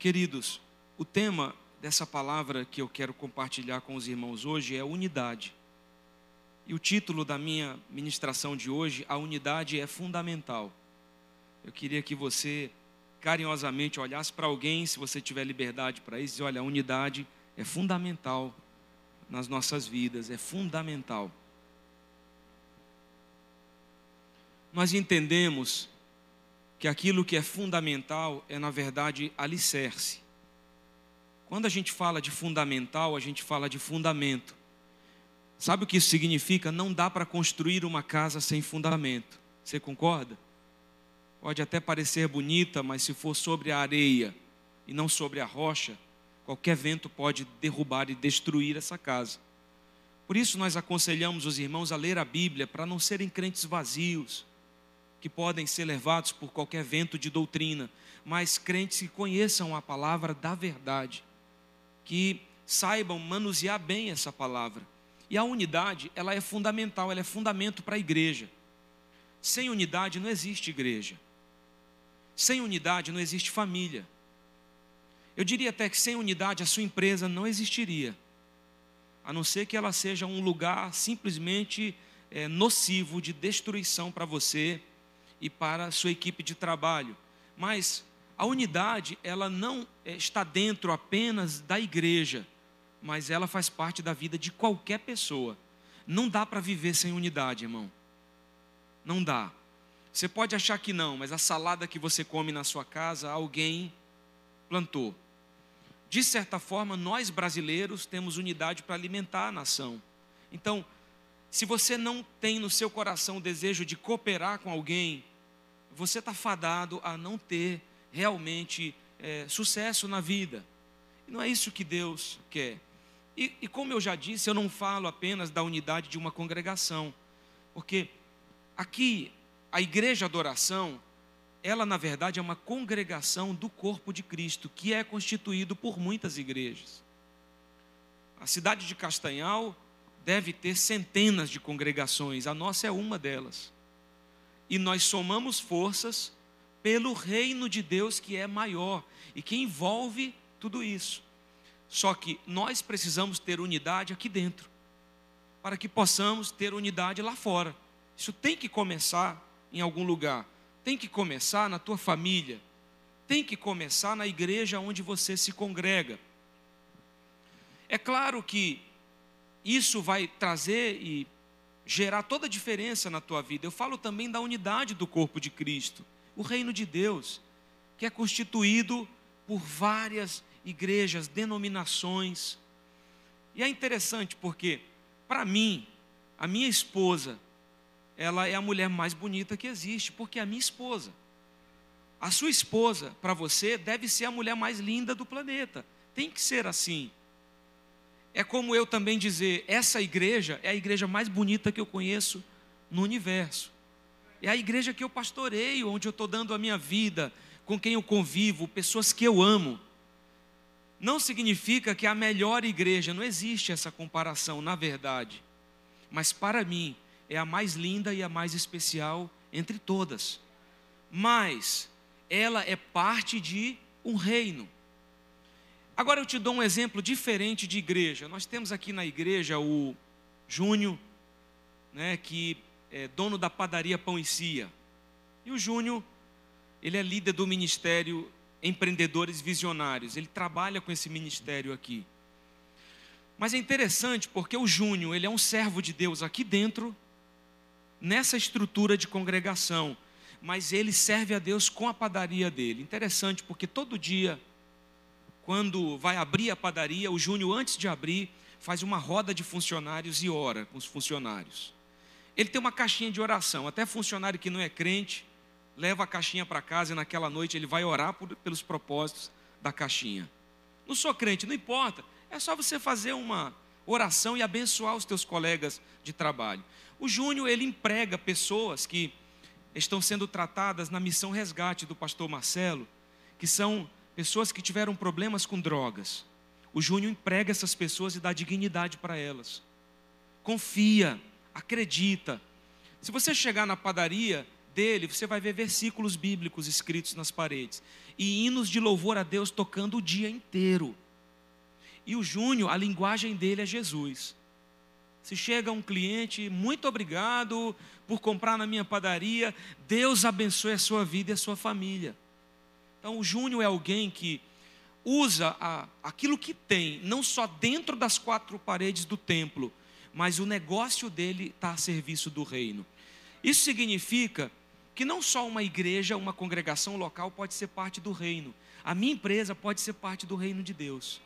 Queridos, o tema dessa palavra que eu quero compartilhar com os irmãos hoje é unidade. E o título da minha ministração de hoje, a unidade é fundamental. Eu queria que você carinhosamente olhasse para alguém, se você tiver liberdade para isso, e olha, a unidade é fundamental nas nossas vidas, é fundamental. Nós entendemos que aquilo que é fundamental é, na verdade, alicerce. Quando a gente fala de fundamental, a gente fala de fundamento. Sabe o que isso significa? Não dá para construir uma casa sem fundamento. Você concorda? Pode até parecer bonita, mas se for sobre a areia e não sobre a rocha, qualquer vento pode derrubar e destruir essa casa. Por isso nós aconselhamos os irmãos a ler a Bíblia para não serem crentes vazios, que podem ser levados por qualquer vento de doutrina, mas crentes que conheçam a palavra da verdade, que saibam manusear bem essa palavra. E a unidade, ela é fundamental, ela é fundamento para a igreja. Sem unidade não existe igreja. Sem unidade não existe família. Eu diria até que sem unidade a sua empresa não existiria, a não ser que ela seja um lugar simplesmente é, nocivo de destruição para você e para a sua equipe de trabalho. Mas a unidade, ela não é, está dentro apenas da igreja, mas ela faz parte da vida de qualquer pessoa. Não dá para viver sem unidade, irmão. Não dá. Você pode achar que não, mas a salada que você come na sua casa, alguém plantou. De certa forma, nós brasileiros temos unidade para alimentar a nação. Então, se você não tem no seu coração o desejo de cooperar com alguém, você está fadado a não ter realmente é, sucesso na vida. Não é isso que Deus quer. E, e como eu já disse, eu não falo apenas da unidade de uma congregação, porque aqui a igreja adoração, ela na verdade é uma congregação do corpo de Cristo, que é constituído por muitas igrejas. A cidade de Castanhal deve ter centenas de congregações, a nossa é uma delas. E nós somamos forças pelo reino de Deus que é maior e que envolve tudo isso. Só que nós precisamos ter unidade aqui dentro, para que possamos ter unidade lá fora. Isso tem que começar em algum lugar. Tem que começar na tua família. Tem que começar na igreja onde você se congrega. É claro que isso vai trazer e gerar toda a diferença na tua vida. Eu falo também da unidade do corpo de Cristo, o reino de Deus, que é constituído por várias igrejas, denominações. E é interessante porque, para mim, a minha esposa, ela é a mulher mais bonita que existe, porque é a minha esposa. A sua esposa, para você, deve ser a mulher mais linda do planeta. Tem que ser assim. É como eu também dizer: essa igreja é a igreja mais bonita que eu conheço no universo. É a igreja que eu pastoreio, onde eu estou dando a minha vida, com quem eu convivo, pessoas que eu amo. Não significa que a melhor igreja, não existe essa comparação, na verdade. Mas para mim, é a mais linda e a mais especial entre todas. Mas ela é parte de um reino. Agora eu te dou um exemplo diferente de igreja. Nós temos aqui na igreja o Júnior, né, que é dono da padaria Pão e Cia. E o Júnior, ele é líder do ministério Empreendedores Visionários. Ele trabalha com esse ministério aqui. Mas é interessante porque o Júnior, ele é um servo de Deus aqui dentro nessa estrutura de congregação, mas ele serve a Deus com a padaria dele. Interessante, porque todo dia, quando vai abrir a padaria, o Júnior, antes de abrir, faz uma roda de funcionários e ora com os funcionários. Ele tem uma caixinha de oração, até funcionário que não é crente, leva a caixinha para casa e naquela noite ele vai orar por, pelos propósitos da caixinha. Não sou crente, não importa, é só você fazer uma oração e abençoar os teus colegas de trabalho. O Júnior, ele emprega pessoas que estão sendo tratadas na missão resgate do pastor Marcelo, que são pessoas que tiveram problemas com drogas. O Júnior emprega essas pessoas e dá dignidade para elas. Confia, acredita. Se você chegar na padaria dele, você vai ver versículos bíblicos escritos nas paredes e hinos de louvor a Deus tocando o dia inteiro. E o Júnior, a linguagem dele é Jesus. Se chega um cliente, muito obrigado por comprar na minha padaria, Deus abençoe a sua vida e a sua família. Então, o Júnior é alguém que usa a, aquilo que tem, não só dentro das quatro paredes do templo, mas o negócio dele está a serviço do reino. Isso significa que não só uma igreja, uma congregação local pode ser parte do reino, a minha empresa pode ser parte do reino de Deus.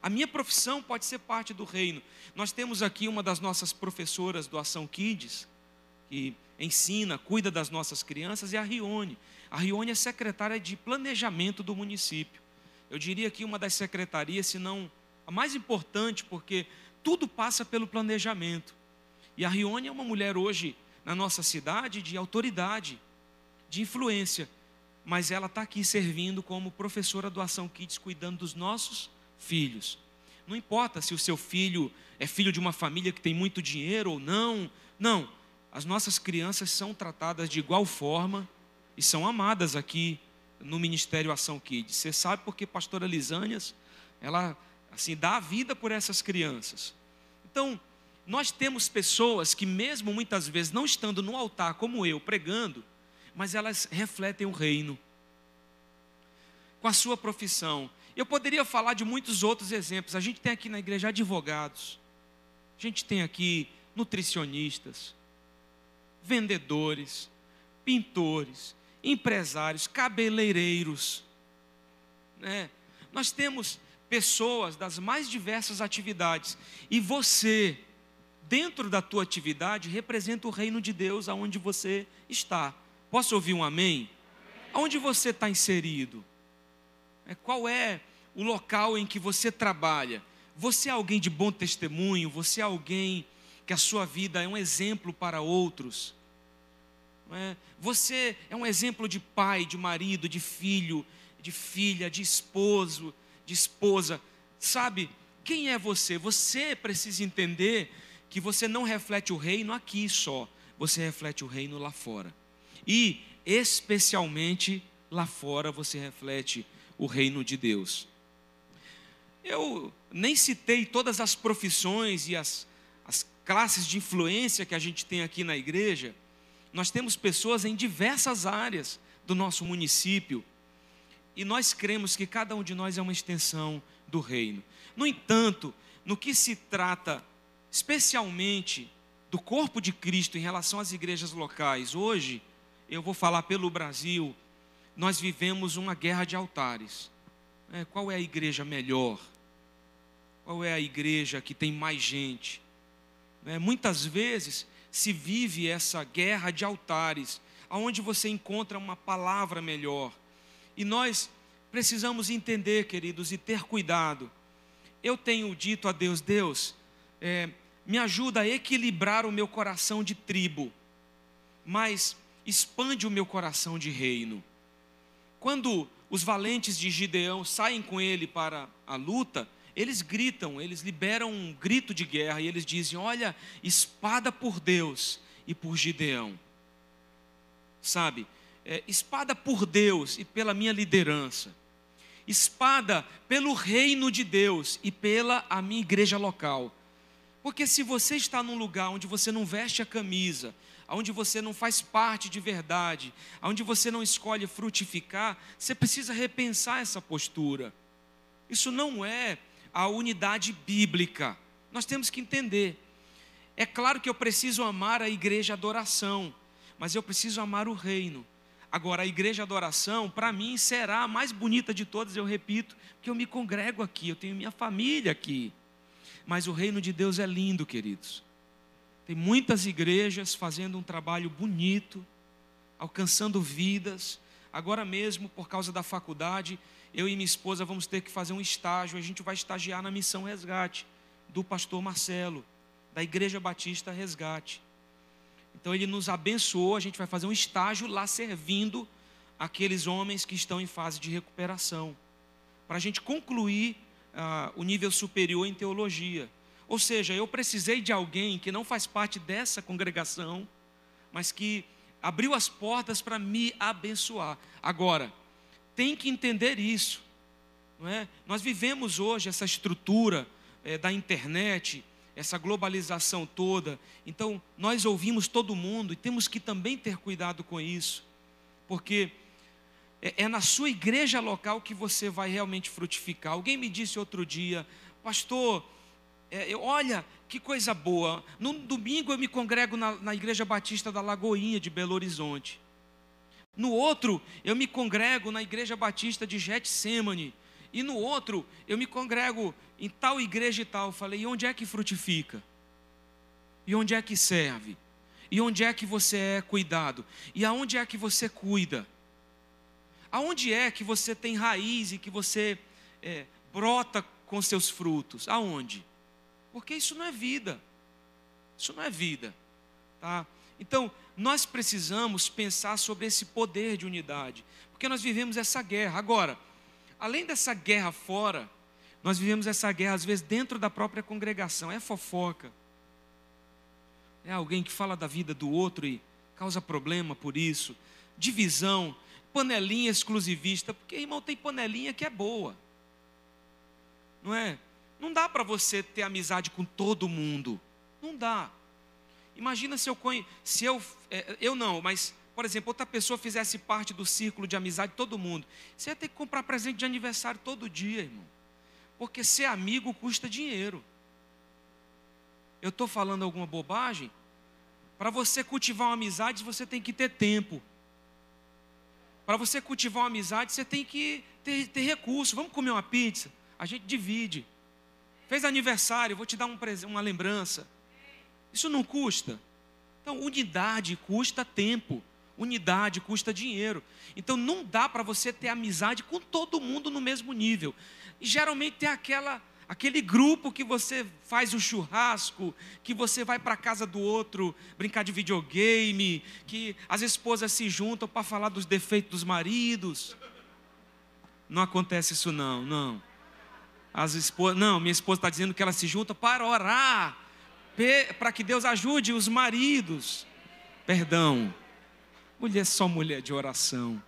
A minha profissão pode ser parte do reino. Nós temos aqui uma das nossas professoras do Ação Kids, que ensina, cuida das nossas crianças, é a Rione. A Rione é secretária de planejamento do município. Eu diria que uma das secretarias, se não a mais importante, porque tudo passa pelo planejamento. E a Rione é uma mulher hoje na nossa cidade de autoridade, de influência, mas ela está aqui servindo como professora do Ação Kids, cuidando dos nossos filhos. Não importa se o seu filho é filho de uma família que tem muito dinheiro ou não, não. As nossas crianças são tratadas de igual forma e são amadas aqui no Ministério Ação Kids. Você sabe porque pastora Lisânias, ela assim dá a vida por essas crianças. Então, nós temos pessoas que mesmo muitas vezes não estando no altar como eu pregando, mas elas refletem o reino com a sua profissão. Eu poderia falar de muitos outros exemplos. A gente tem aqui na igreja advogados, a gente tem aqui nutricionistas, vendedores, pintores, empresários, cabeleireiros. Né? Nós temos pessoas das mais diversas atividades. E você, dentro da tua atividade, representa o reino de Deus aonde você está. Posso ouvir um amém? Aonde você está inserido? É, qual é o local em que você trabalha? Você é alguém de bom testemunho? Você é alguém que a sua vida é um exemplo para outros? É? Você é um exemplo de pai, de marido, de filho, de filha, de esposo, de esposa. Sabe, quem é você? Você precisa entender que você não reflete o reino aqui só, você reflete o reino lá fora. E, especialmente lá fora, você reflete o reino de Deus. Eu nem citei todas as profissões e as, as classes de influência que a gente tem aqui na igreja. Nós temos pessoas em diversas áreas do nosso município e nós cremos que cada um de nós é uma extensão do reino. No entanto, no que se trata especialmente do corpo de Cristo em relação às igrejas locais, hoje, eu vou falar pelo Brasil, nós vivemos uma guerra de altares. É, qual é a igreja melhor? Qual é a igreja que tem mais gente? É, muitas vezes se vive essa guerra de altares, aonde você encontra uma palavra melhor. E nós precisamos entender, queridos, e ter cuidado. Eu tenho dito a Deus, Deus, é, me ajuda a equilibrar o meu coração de tribo, mas expande o meu coração de reino. Quando os valentes de Gideão saem com ele para a luta, eles gritam, eles liberam um grito de guerra e eles dizem: Olha, espada por Deus e por Gideão. Sabe, é, espada por Deus e pela minha liderança, espada pelo reino de Deus e pela a minha igreja local. Porque se você está num lugar onde você não veste a camisa, onde você não faz parte de verdade, onde você não escolhe frutificar, você precisa repensar essa postura. Isso não é a unidade bíblica. Nós temos que entender. É claro que eu preciso amar a igreja adoração, mas eu preciso amar o reino. Agora, a igreja adoração, para mim, será a mais bonita de todas, eu repito, porque eu me congrego aqui, eu tenho minha família aqui. Mas o reino de Deus é lindo, queridos. Tem muitas igrejas fazendo um trabalho bonito, alcançando vidas. Agora mesmo, por causa da faculdade, eu e minha esposa vamos ter que fazer um estágio. A gente vai estagiar na missão Resgate do pastor Marcelo, da Igreja Batista Resgate. Então ele nos abençoou, a gente vai fazer um estágio lá servindo aqueles homens que estão em fase de recuperação, para a gente concluir uh, o nível superior em teologia. Ou seja, eu precisei de alguém que não faz parte dessa congregação, mas que abriu as portas para me abençoar. Agora, tem que entender isso. Não é? Nós vivemos hoje essa estrutura é, da internet, essa globalização toda. Então, nós ouvimos todo mundo e temos que também ter cuidado com isso, porque é, é na sua igreja local que você vai realmente frutificar. Alguém me disse outro dia, pastor, é, olha que coisa boa. No domingo eu me congrego na, na Igreja Batista da Lagoinha de Belo Horizonte. No outro, eu me congrego na Igreja Batista de Getsemane. E no outro, eu me congrego em tal igreja e tal. Falei, e onde é que frutifica? E onde é que serve? E onde é que você é cuidado? E aonde é que você cuida? Aonde é que você tem raiz e que você é, brota com seus frutos? Aonde? Porque isso não é vida. Isso não é vida. Tá? Então, nós precisamos pensar sobre esse poder de unidade. Porque nós vivemos essa guerra. Agora, além dessa guerra fora, nós vivemos essa guerra, às vezes, dentro da própria congregação. É fofoca. É alguém que fala da vida do outro e causa problema por isso. Divisão, panelinha exclusivista. Porque, irmão, tem panelinha que é boa. Não é? Não dá para você ter amizade com todo mundo. Não dá. Imagina se eu se eu é, eu não, mas por exemplo, outra pessoa fizesse parte do círculo de amizade de todo mundo. Você ia ter que comprar presente de aniversário todo dia, irmão. Porque ser amigo custa dinheiro. Eu estou falando alguma bobagem? Para você cultivar uma amizade, você tem que ter tempo. Para você cultivar uma amizade, você tem que ter, ter recurso. Vamos comer uma pizza? A gente divide. Fez aniversário, vou te dar um, uma lembrança. Isso não custa. Então, unidade custa tempo. Unidade custa dinheiro. Então não dá para você ter amizade com todo mundo no mesmo nível. E geralmente tem aquela aquele grupo que você faz o churrasco, que você vai para a casa do outro brincar de videogame, que as esposas se juntam para falar dos defeitos dos maridos. Não acontece isso não, não. As esposas, não, minha esposa está dizendo que ela se junta para orar, para que Deus ajude os maridos. Perdão, mulher só mulher de oração.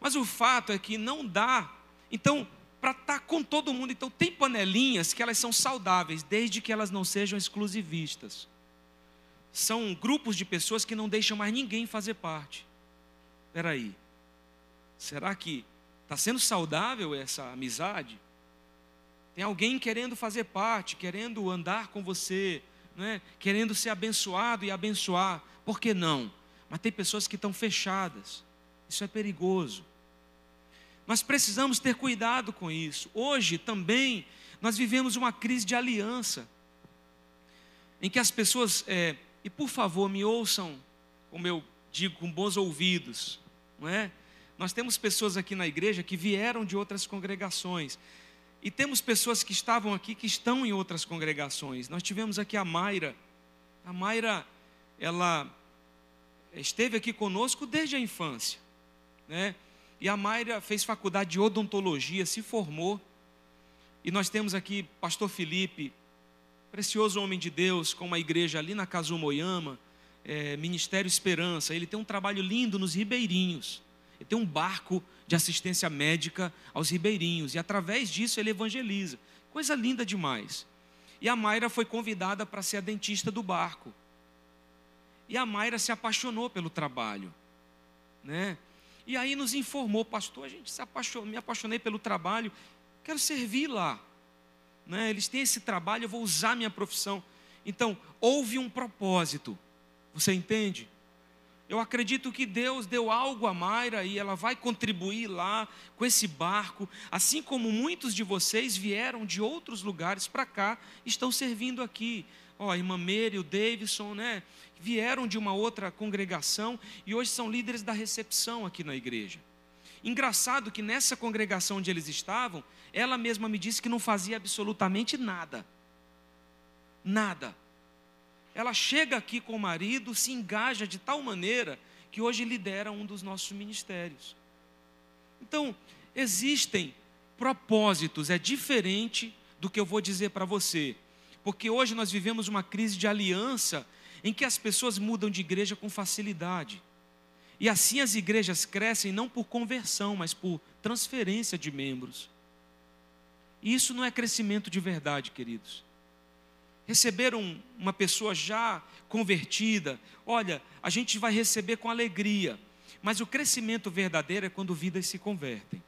Mas o fato é que não dá. Então, para estar tá com todo mundo, então tem panelinhas que elas são saudáveis, desde que elas não sejam exclusivistas. São grupos de pessoas que não deixam mais ninguém fazer parte. Espera aí. Será que Está sendo saudável essa amizade? Tem alguém querendo fazer parte, querendo andar com você, não é? querendo ser abençoado e abençoar. Por que não? Mas tem pessoas que estão fechadas. Isso é perigoso. Nós precisamos ter cuidado com isso. Hoje também nós vivemos uma crise de aliança, em que as pessoas, é, e por favor me ouçam, como eu digo, com bons ouvidos, não é? Nós temos pessoas aqui na igreja que vieram de outras congregações. E temos pessoas que estavam aqui que estão em outras congregações. Nós tivemos aqui a Mayra. A Mayra, ela esteve aqui conosco desde a infância, né? E a Mayra fez faculdade de odontologia, se formou. E nós temos aqui pastor Felipe, precioso homem de Deus, com uma igreja ali na Kazumoyama, é, Ministério Esperança. Ele tem um trabalho lindo nos ribeirinhos. Ele tem um barco de assistência médica aos ribeirinhos e através disso ele evangeliza. Coisa linda demais. E a Mayra foi convidada para ser a dentista do barco. E a Mayra se apaixonou pelo trabalho, né? E aí nos informou, pastor, a gente se apaixonou, me apaixonei pelo trabalho, quero servir lá. Né? Eles têm esse trabalho, eu vou usar minha profissão. Então, houve um propósito. Você entende? Eu acredito que Deus deu algo a Mayra e ela vai contribuir lá com esse barco, assim como muitos de vocês vieram de outros lugares para cá, estão servindo aqui. Ó, a irmã Mary, o Davidson, né? Vieram de uma outra congregação e hoje são líderes da recepção aqui na igreja. Engraçado que nessa congregação onde eles estavam, ela mesma me disse que não fazia absolutamente nada. Nada ela chega aqui com o marido, se engaja de tal maneira que hoje lidera um dos nossos ministérios. Então, existem propósitos, é diferente do que eu vou dizer para você, porque hoje nós vivemos uma crise de aliança em que as pessoas mudam de igreja com facilidade. E assim as igrejas crescem não por conversão, mas por transferência de membros. E isso não é crescimento de verdade, queridos. Receber um, uma pessoa já convertida, olha, a gente vai receber com alegria, mas o crescimento verdadeiro é quando vidas se convertem.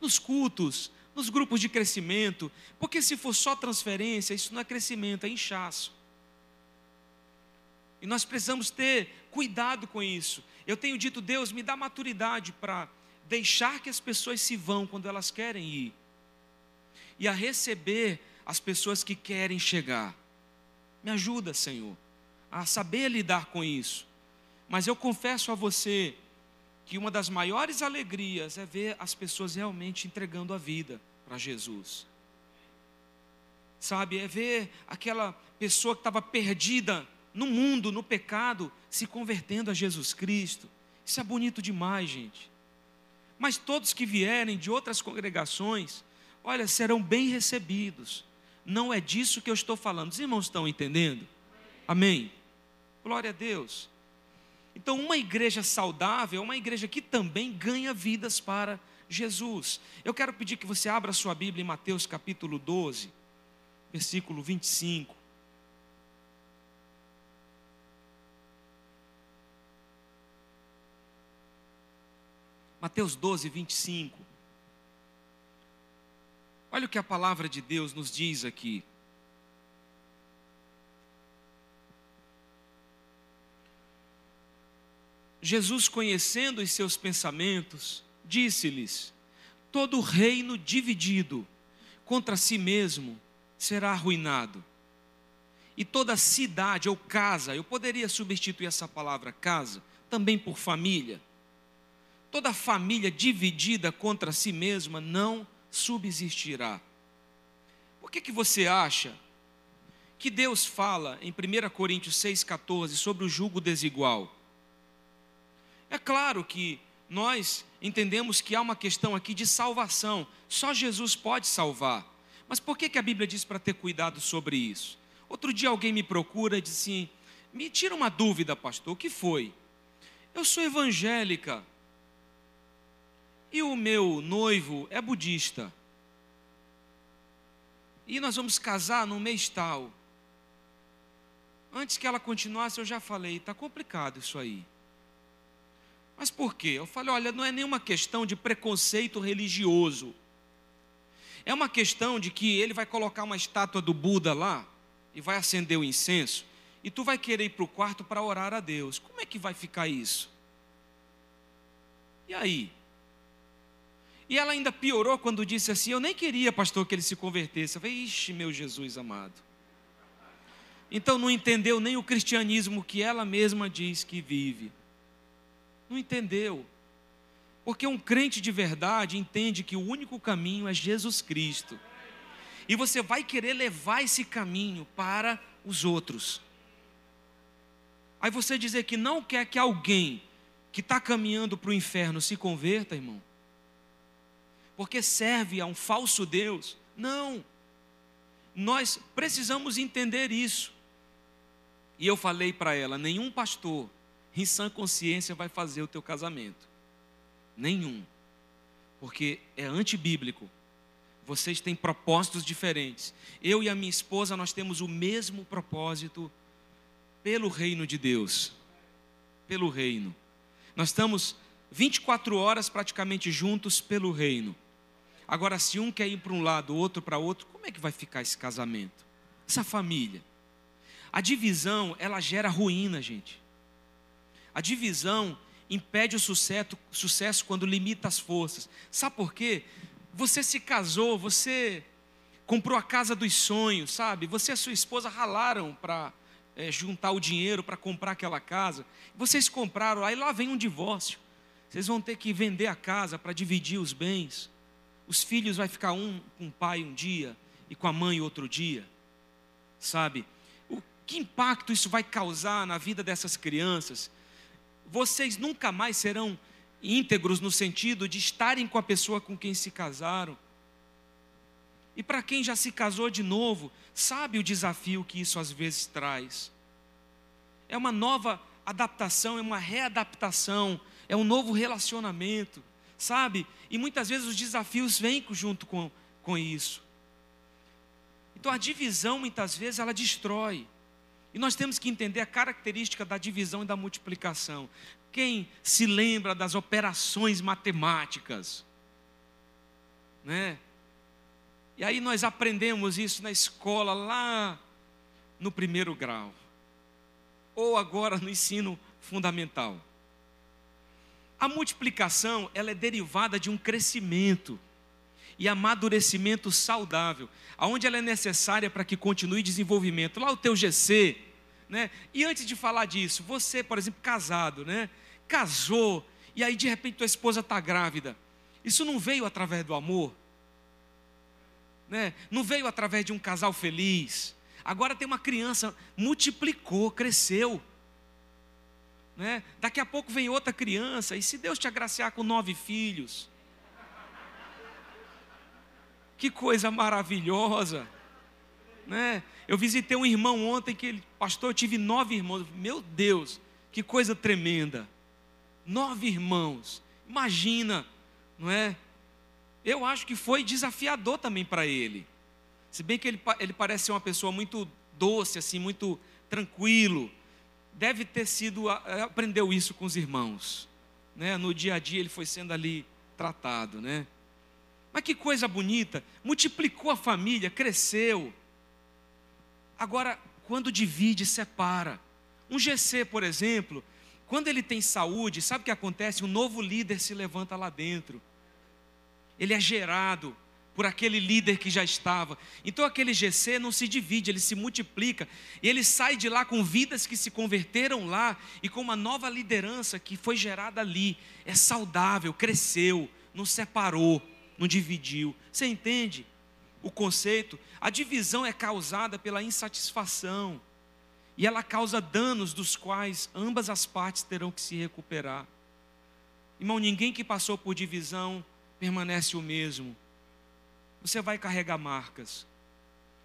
Nos cultos, nos grupos de crescimento, porque se for só transferência, isso não é crescimento, é inchaço. E nós precisamos ter cuidado com isso. Eu tenho dito, Deus, me dá maturidade para deixar que as pessoas se vão quando elas querem ir, e a receber as pessoas que querem chegar. Me ajuda, Senhor, a saber lidar com isso. Mas eu confesso a você que uma das maiores alegrias é ver as pessoas realmente entregando a vida para Jesus. Sabe, é ver aquela pessoa que estava perdida no mundo, no pecado, se convertendo a Jesus Cristo. Isso é bonito demais, gente. Mas todos que vierem de outras congregações, olha, serão bem recebidos. Não é disso que eu estou falando. Os irmãos estão entendendo? Amém. Glória a Deus. Então, uma igreja saudável é uma igreja que também ganha vidas para Jesus. Eu quero pedir que você abra sua Bíblia em Mateus capítulo 12, versículo 25. Mateus 12, 25. Olha o que a palavra de Deus nos diz aqui. Jesus, conhecendo os seus pensamentos, disse-lhes: Todo reino dividido contra si mesmo será arruinado. E toda cidade ou casa, eu poderia substituir essa palavra casa também por família. Toda família dividida contra si mesma não subsistirá. Por que, que você acha que Deus fala em 1 Coríntios 6,14 sobre o jugo desigual? É claro que nós entendemos que há uma questão aqui de salvação, só Jesus pode salvar. Mas por que, que a Bíblia diz para ter cuidado sobre isso? Outro dia alguém me procura e disse assim: me tira uma dúvida, pastor, o que foi? Eu sou evangélica e o meu noivo é budista. E nós vamos casar no mês tal. Antes que ela continuasse, eu já falei: está complicado isso aí. Mas por quê? Eu falei: olha, não é nenhuma questão de preconceito religioso. É uma questão de que ele vai colocar uma estátua do Buda lá e vai acender o incenso, e tu vai querer ir para o quarto para orar a Deus. Como é que vai ficar isso? E aí? E ela ainda piorou quando disse assim: Eu nem queria, pastor, que ele se convertesse. Eu falei: Ixi, meu Jesus amado. Então não entendeu nem o cristianismo que ela mesma diz que vive. Não entendeu. Porque um crente de verdade entende que o único caminho é Jesus Cristo. E você vai querer levar esse caminho para os outros. Aí você dizer que não quer que alguém que está caminhando para o inferno se converta, irmão, porque serve a um falso Deus. Não. Nós precisamos entender isso. E eu falei para ela: nenhum pastor em sã consciência vai fazer o teu casamento. Nenhum. Porque é antibíblico. Vocês têm propósitos diferentes. Eu e a minha esposa, nós temos o mesmo propósito pelo reino de Deus. Pelo reino. Nós estamos 24 horas praticamente juntos pelo reino. Agora, se um quer ir para um lado, o outro para outro, como é que vai ficar esse casamento? Essa família? A divisão, ela gera ruína, gente. A divisão impede o sucesso, sucesso quando limita as forças. Sabe por quê? Você se casou, você comprou a casa dos sonhos, sabe? Você e sua esposa ralaram para é, juntar o dinheiro para comprar aquela casa. Vocês compraram, aí lá vem um divórcio. Vocês vão ter que vender a casa para dividir os bens. Os filhos vai ficar um com o pai um dia e com a mãe outro dia. Sabe? O que impacto isso vai causar na vida dessas crianças? vocês nunca mais serão íntegros no sentido de estarem com a pessoa com quem se casaram. E para quem já se casou de novo, sabe o desafio que isso às vezes traz. é uma nova adaptação, é uma readaptação, é um novo relacionamento, sabe? E muitas vezes os desafios vêm junto com, com isso. Então a divisão, muitas vezes, ela destrói. E nós temos que entender a característica da divisão e da multiplicação. Quem se lembra das operações matemáticas? Né? E aí nós aprendemos isso na escola, lá no primeiro grau, ou agora no ensino fundamental. A multiplicação, ela é derivada de um crescimento e amadurecimento saudável, aonde ela é necessária para que continue desenvolvimento. Lá o teu GC, né? E antes de falar disso, você, por exemplo, casado, né? Casou e aí de repente tua esposa está grávida. Isso não veio através do amor, né? Não veio através de um casal feliz. Agora tem uma criança, multiplicou, cresceu. Né? Daqui a pouco vem outra criança, e se Deus te agraciar com nove filhos, que coisa maravilhosa. Né? Eu visitei um irmão ontem que ele, pastor, eu tive nove irmãos. Meu Deus, que coisa tremenda. Nove irmãos. Imagina, não é? Eu acho que foi desafiador também para ele. Se bem que ele, ele parece ser uma pessoa muito doce, assim, muito tranquilo. Deve ter sido, aprendeu isso com os irmãos. Né? No dia a dia ele foi sendo ali tratado, né? Mas que coisa bonita, multiplicou a família, cresceu. Agora, quando divide, separa. Um GC, por exemplo, quando ele tem saúde, sabe o que acontece? Um novo líder se levanta lá dentro. Ele é gerado por aquele líder que já estava. Então aquele GC não se divide, ele se multiplica. E ele sai de lá com vidas que se converteram lá e com uma nova liderança que foi gerada ali. É saudável, cresceu, não separou não dividiu. Você entende o conceito? A divisão é causada pela insatisfação e ela causa danos dos quais ambas as partes terão que se recuperar. Irmão, ninguém que passou por divisão permanece o mesmo. Você vai carregar marcas.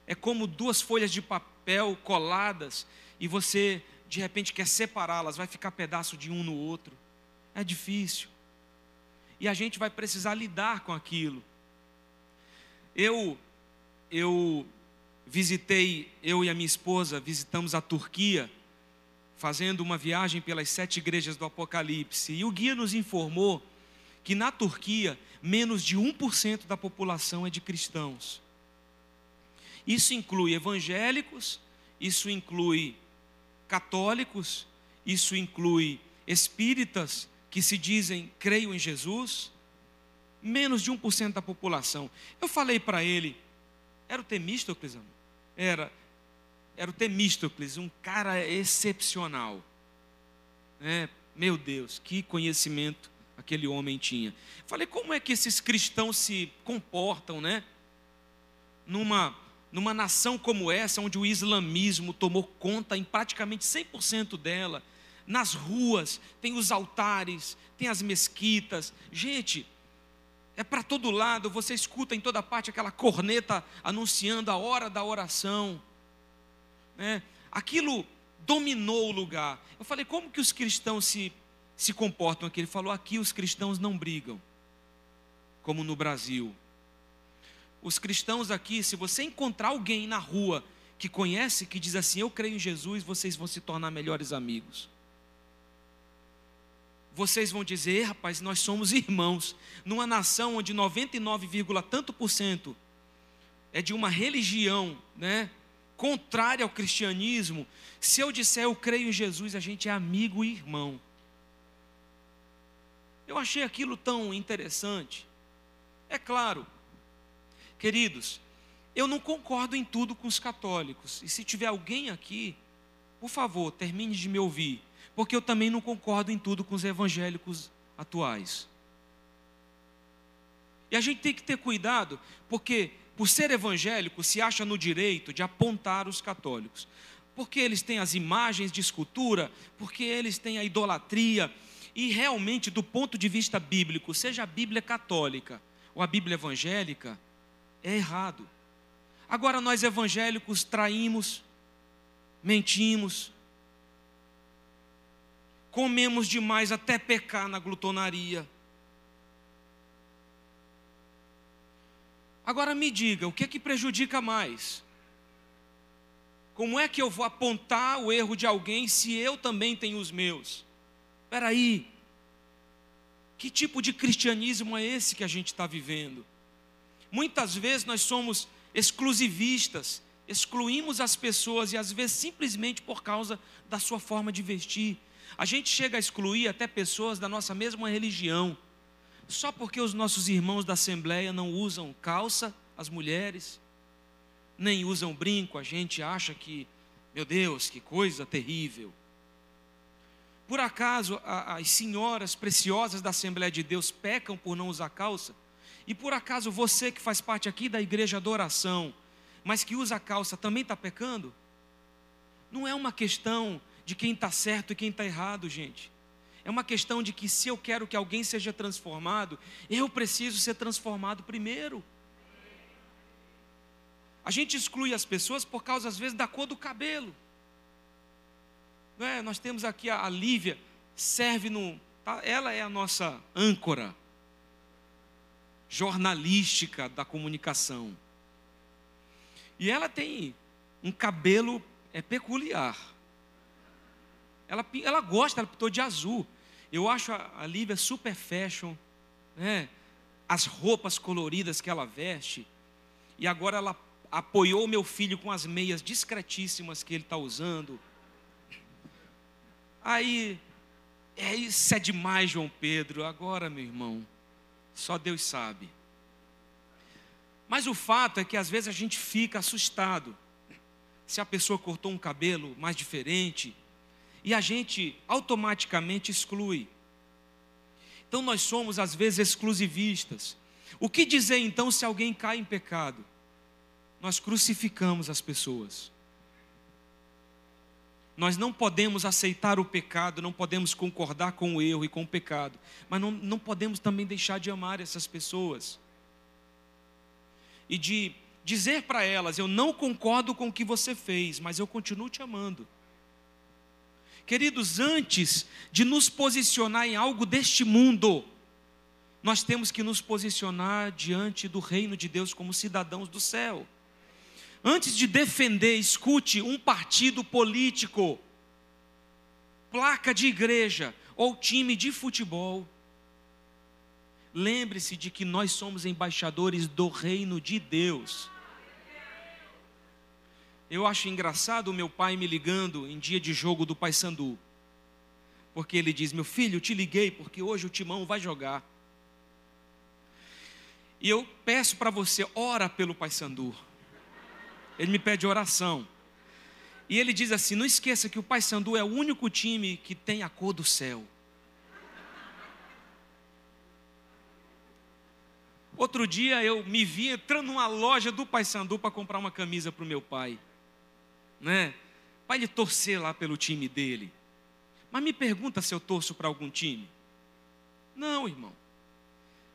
É como duas folhas de papel coladas e você de repente quer separá-las, vai ficar pedaço de um no outro. É difícil e a gente vai precisar lidar com aquilo. Eu eu visitei, eu e a minha esposa visitamos a Turquia, fazendo uma viagem pelas sete igrejas do Apocalipse, e o guia nos informou que na Turquia menos de 1% da população é de cristãos. Isso inclui evangélicos, isso inclui católicos, isso inclui espíritas, que se dizem creio em Jesus, menos de 1% da população. Eu falei para ele, era o Temístocles, era, era o Temístocles, um cara excepcional. É, meu Deus, que conhecimento aquele homem tinha. Falei, como é que esses cristãos se comportam, né? Numa, numa nação como essa, onde o islamismo tomou conta em praticamente 100% dela, nas ruas, tem os altares, tem as mesquitas. Gente, é para todo lado, você escuta em toda parte aquela corneta anunciando a hora da oração. Né? Aquilo dominou o lugar. Eu falei, como que os cristãos se, se comportam aqui? Ele falou, aqui os cristãos não brigam, como no Brasil. Os cristãos aqui, se você encontrar alguém na rua que conhece, que diz assim, eu creio em Jesus, vocês vão se tornar melhores amigos vocês vão dizer, rapaz, nós somos irmãos. Numa nação onde 99, tanto por cento é de uma religião, né, contrária ao cristianismo, se eu disser eu creio em Jesus, a gente é amigo e irmão. Eu achei aquilo tão interessante. É claro, queridos, eu não concordo em tudo com os católicos. E se tiver alguém aqui, por favor, termine de me ouvir porque eu também não concordo em tudo com os evangélicos atuais. E a gente tem que ter cuidado, porque por ser evangélico se acha no direito de apontar os católicos. Porque eles têm as imagens de escultura, porque eles têm a idolatria, e realmente, do ponto de vista bíblico, seja a Bíblia católica ou a Bíblia evangélica, é errado. Agora, nós evangélicos traímos, mentimos, comemos demais até pecar na glutonaria. Agora me diga, o que é que prejudica mais? Como é que eu vou apontar o erro de alguém se eu também tenho os meus? Espera aí, que tipo de cristianismo é esse que a gente está vivendo? Muitas vezes nós somos exclusivistas, excluímos as pessoas e às vezes simplesmente por causa da sua forma de vestir. A gente chega a excluir até pessoas da nossa mesma religião, só porque os nossos irmãos da Assembleia não usam calça, as mulheres, nem usam brinco, a gente acha que, meu Deus, que coisa terrível. Por acaso as senhoras preciosas da Assembleia de Deus pecam por não usar calça? E por acaso você que faz parte aqui da igreja adoração, mas que usa calça, também está pecando? Não é uma questão de quem está certo e quem está errado, gente. É uma questão de que se eu quero que alguém seja transformado, eu preciso ser transformado primeiro. A gente exclui as pessoas por causa, às vezes, da cor do cabelo. É? Nós temos aqui a, a Lívia, serve no. Tá? Ela é a nossa âncora jornalística da comunicação. E ela tem um cabelo é peculiar. Ela, ela gosta, ela pintou de azul. Eu acho a, a Lívia super fashion, né? As roupas coloridas que ela veste. E agora ela apoiou meu filho com as meias discretíssimas que ele está usando. Aí, é, isso é demais, João Pedro. Agora, meu irmão, só Deus sabe. Mas o fato é que às vezes a gente fica assustado se a pessoa cortou um cabelo mais diferente e a gente automaticamente exclui. Então nós somos às vezes exclusivistas. O que dizer então se alguém cai em pecado? nós crucificamos as pessoas. Nós não podemos aceitar o pecado, não podemos concordar com o erro e com o pecado, mas não, não podemos também deixar de amar essas pessoas e de dizer para elas: Eu não concordo com o que você fez, mas eu continuo te amando. Queridos, antes de nos posicionar em algo deste mundo, nós temos que nos posicionar diante do reino de Deus como cidadãos do céu. Antes de defender, escute um partido político, placa de igreja ou time de futebol. Lembre-se de que nós somos embaixadores do reino de Deus. Eu acho engraçado o meu pai me ligando em dia de jogo do Paysandu. Porque ele diz: Meu filho, eu te liguei porque hoje o timão vai jogar. E eu peço para você, ora pelo Paysandu. Ele me pede oração. E ele diz assim: não esqueça que o Paysandu é o único time que tem a cor do céu. Outro dia eu me vi entrando numa loja do Paysandu para comprar uma camisa para o meu pai, né? Para ele torcer lá pelo time dele. Mas me pergunta se eu torço para algum time? Não, irmão.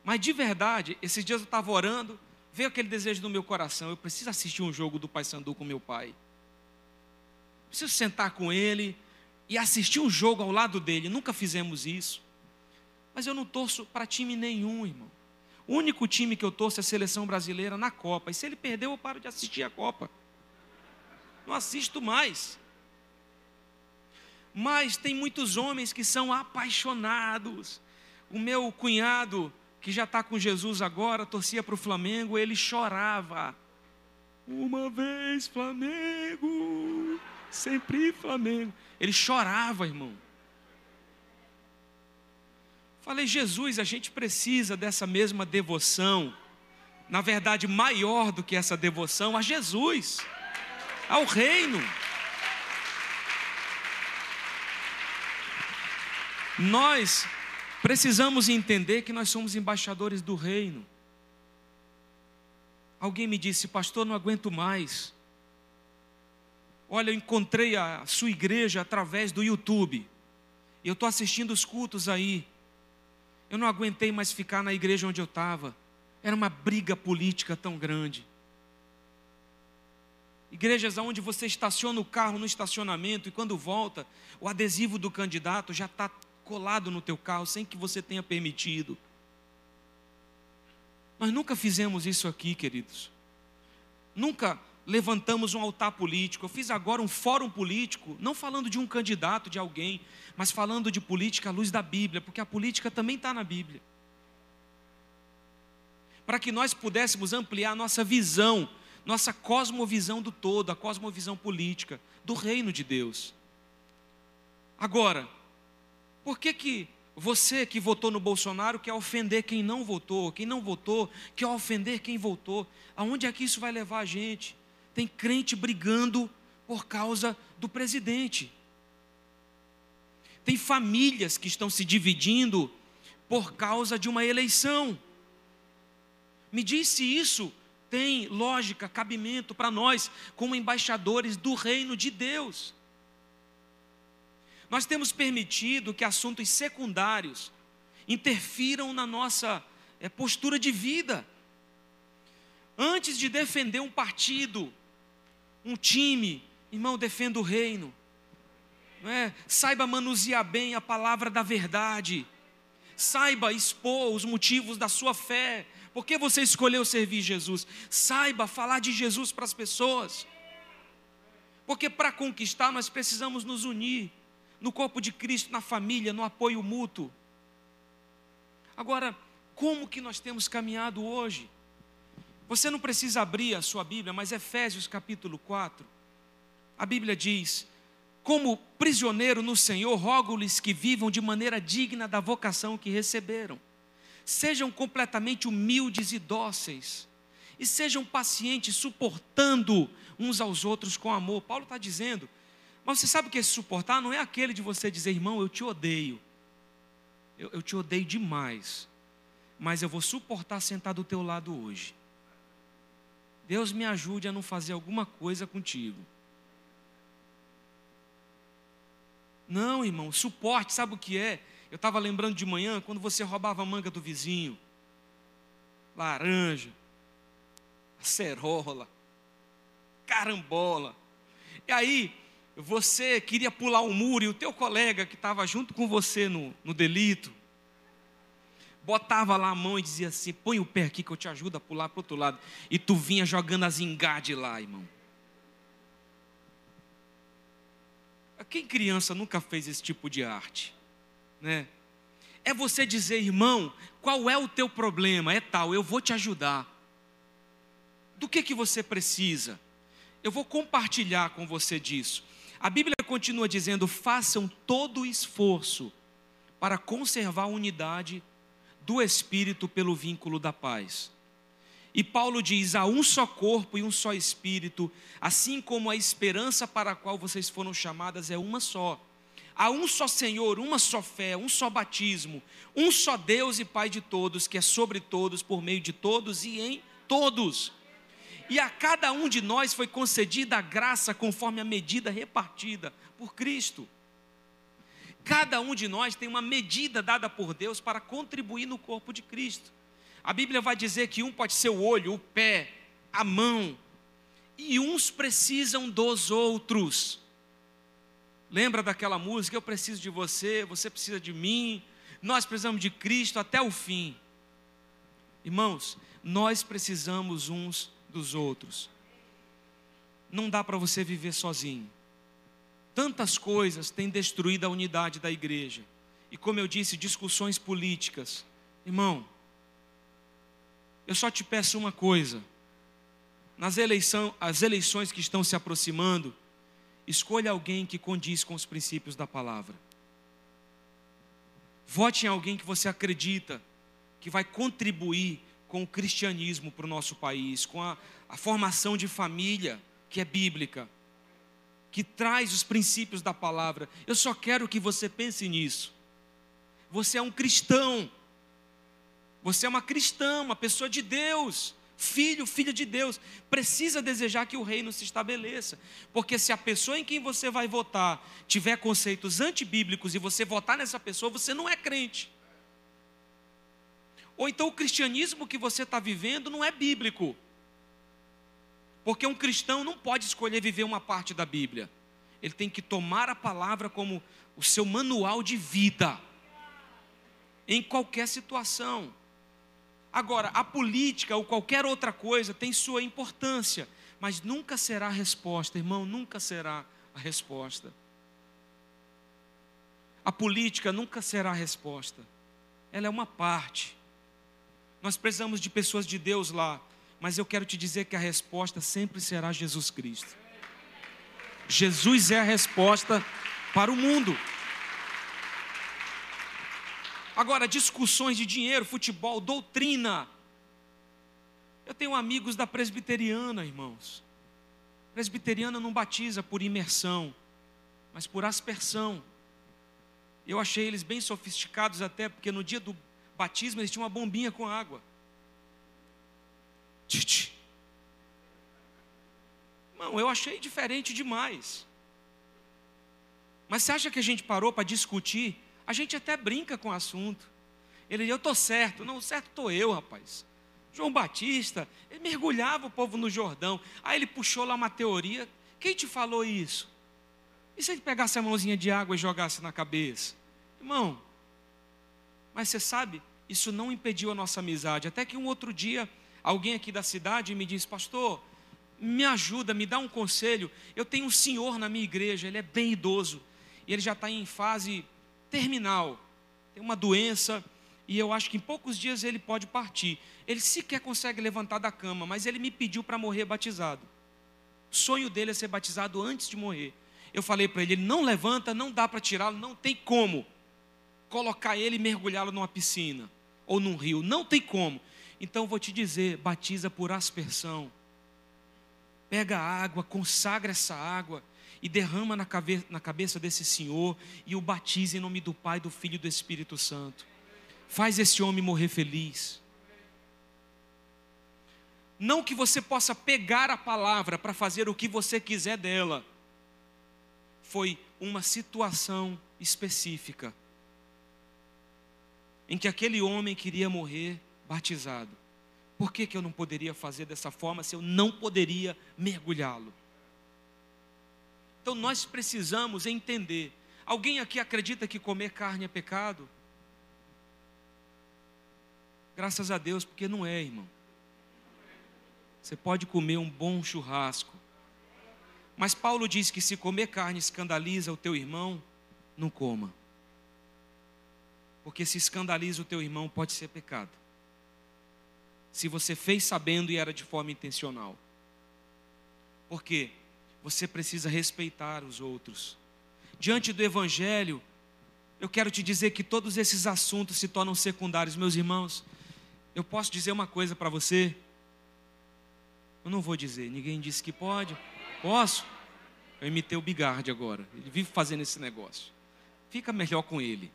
Mas de verdade, esses dias eu estava orando, veio aquele desejo no meu coração: eu preciso assistir um jogo do Paysandu com meu pai. Preciso sentar com ele e assistir um jogo ao lado dele. Nunca fizemos isso. Mas eu não torço para time nenhum, irmão. O único time que eu torço é a seleção brasileira na Copa. E se ele perdeu, eu paro de assistir a Copa. Não assisto mais. Mas tem muitos homens que são apaixonados. O meu cunhado que já está com Jesus agora, torcia para o Flamengo, ele chorava. Uma vez Flamengo, sempre Flamengo. Ele chorava, irmão. Falei, Jesus, a gente precisa dessa mesma devoção, na verdade, maior do que essa devoção a Jesus, ao Reino. Nós Precisamos entender que nós somos embaixadores do reino. Alguém me disse, pastor, não aguento mais. Olha, eu encontrei a sua igreja através do YouTube. Eu estou assistindo os cultos aí. Eu não aguentei mais ficar na igreja onde eu estava. Era uma briga política tão grande. Igrejas onde você estaciona o carro no estacionamento e quando volta, o adesivo do candidato já está colado no teu carro sem que você tenha permitido. Nós nunca fizemos isso aqui, queridos. Nunca levantamos um altar político. Eu fiz agora um fórum político, não falando de um candidato, de alguém, mas falando de política à luz da Bíblia, porque a política também está na Bíblia. Para que nós pudéssemos ampliar nossa visão, nossa cosmovisão do todo, a cosmovisão política do reino de Deus. Agora, por que que você que votou no Bolsonaro quer ofender quem não votou, quem não votou quer ofender quem votou? Aonde é que isso vai levar a gente? Tem crente brigando por causa do presidente. Tem famílias que estão se dividindo por causa de uma eleição. Me diz se isso tem lógica, cabimento para nós, como embaixadores do reino de Deus. Nós temos permitido que assuntos secundários interfiram na nossa é, postura de vida. Antes de defender um partido, um time, irmão, defenda o reino. É? Saiba manusear bem a palavra da verdade. Saiba expor os motivos da sua fé. Por que você escolheu servir Jesus? Saiba falar de Jesus para as pessoas. Porque para conquistar nós precisamos nos unir no corpo de Cristo, na família, no apoio mútuo. Agora, como que nós temos caminhado hoje? Você não precisa abrir a sua Bíblia, mas Efésios capítulo 4, a Bíblia diz: Como prisioneiro no Senhor, rogo-lhes que vivam de maneira digna da vocação que receberam. Sejam completamente humildes e dóceis, e sejam pacientes, suportando uns aos outros com amor. Paulo está dizendo, mas você sabe que é suportar? Não é aquele de você dizer, irmão, eu te odeio. Eu, eu te odeio demais. Mas eu vou suportar sentar do teu lado hoje. Deus me ajude a não fazer alguma coisa contigo. Não, irmão, suporte, sabe o que é? Eu estava lembrando de manhã quando você roubava a manga do vizinho, laranja, acerola, carambola. E aí, você queria pular um muro e o teu colega que estava junto com você no, no delito, botava lá a mão e dizia assim: põe o pé aqui que eu te ajudo a pular para o outro lado. E tu vinha jogando as engades lá, irmão. Quem criança nunca fez esse tipo de arte? Né? É você dizer, irmão, qual é o teu problema? É tal, eu vou te ajudar. Do que que você precisa? Eu vou compartilhar com você disso. A Bíblia continua dizendo: façam todo o esforço para conservar a unidade do Espírito pelo vínculo da paz. E Paulo diz: há um só corpo e um só Espírito, assim como a esperança para a qual vocês foram chamadas é uma só. Há um só Senhor, uma só fé, um só batismo, um só Deus e Pai de todos, que é sobre todos, por meio de todos e em todos. E a cada um de nós foi concedida a graça conforme a medida repartida por Cristo. Cada um de nós tem uma medida dada por Deus para contribuir no corpo de Cristo. A Bíblia vai dizer que um pode ser o olho, o pé, a mão, e uns precisam dos outros. Lembra daquela música? Eu preciso de você, você precisa de mim, nós precisamos de Cristo até o fim. Irmãos, nós precisamos uns dos outros. Não dá para você viver sozinho. Tantas coisas têm destruído a unidade da igreja. E como eu disse, discussões políticas. Irmão, eu só te peço uma coisa. Nas eleição, as eleições que estão se aproximando, escolha alguém que condiz com os princípios da palavra. Vote em alguém que você acredita que vai contribuir com o cristianismo para o nosso país, com a, a formação de família que é bíblica que traz os princípios da palavra. Eu só quero que você pense nisso. Você é um cristão. Você é uma cristã, uma pessoa de Deus. Filho, filha de Deus, precisa desejar que o reino se estabeleça, porque se a pessoa em quem você vai votar tiver conceitos antibíblicos e você votar nessa pessoa, você não é crente. Ou então o cristianismo que você está vivendo não é bíblico. Porque um cristão não pode escolher viver uma parte da Bíblia. Ele tem que tomar a palavra como o seu manual de vida, em qualquer situação. Agora, a política ou qualquer outra coisa tem sua importância, mas nunca será a resposta, irmão, nunca será a resposta. A política nunca será a resposta, ela é uma parte. Nós precisamos de pessoas de Deus lá, mas eu quero te dizer que a resposta sempre será Jesus Cristo. Jesus é a resposta para o mundo. Agora, discussões de dinheiro, futebol, doutrina. Eu tenho amigos da presbiteriana, irmãos. Presbiteriana não batiza por imersão, mas por aspersão. Eu achei eles bem sofisticados até, porque no dia do batismo eles tinham uma bombinha com água. Tch, Irmão, eu achei diferente demais. Mas você acha que a gente parou para discutir? A gente até brinca com o assunto. Ele, eu estou certo. Não, certo estou eu, rapaz. João Batista, ele mergulhava o povo no Jordão. Aí ele puxou lá uma teoria. Quem te falou isso? E se ele pegasse a mãozinha de água e jogasse na cabeça? Irmão, mas você sabe, isso não impediu a nossa amizade. Até que um outro dia, alguém aqui da cidade me disse, pastor, me ajuda, me dá um conselho. Eu tenho um senhor na minha igreja, ele é bem idoso, e ele já está em fase terminal, tem uma doença, e eu acho que em poucos dias ele pode partir. Ele sequer consegue levantar da cama, mas ele me pediu para morrer batizado. O sonho dele é ser batizado antes de morrer. Eu falei para ele: ele não levanta, não dá para tirá-lo, não tem como colocar ele e mergulhá-lo numa piscina ou num rio, não tem como. Então vou te dizer: batiza por aspersão pega a água, consagra essa água e derrama na, cabe na cabeça desse senhor e o batiza em nome do Pai, do Filho e do Espírito Santo. Faz esse homem morrer feliz. Não que você possa pegar a palavra para fazer o que você quiser dela. Foi uma situação específica em que aquele homem queria morrer batizado. Por que, que eu não poderia fazer dessa forma se eu não poderia mergulhá-lo? Então nós precisamos entender. Alguém aqui acredita que comer carne é pecado? Graças a Deus, porque não é, irmão. Você pode comer um bom churrasco. Mas Paulo diz que se comer carne escandaliza o teu irmão, não coma. Porque se escandaliza o teu irmão, pode ser pecado se você fez sabendo e era de forma intencional. Porque você precisa respeitar os outros. Diante do Evangelho, eu quero te dizer que todos esses assuntos se tornam secundários, meus irmãos. Eu posso dizer uma coisa para você? Eu não vou dizer, ninguém disse que pode. Posso? Eu imitei o Bigard agora, ele vive fazendo esse negócio. Fica melhor com ele.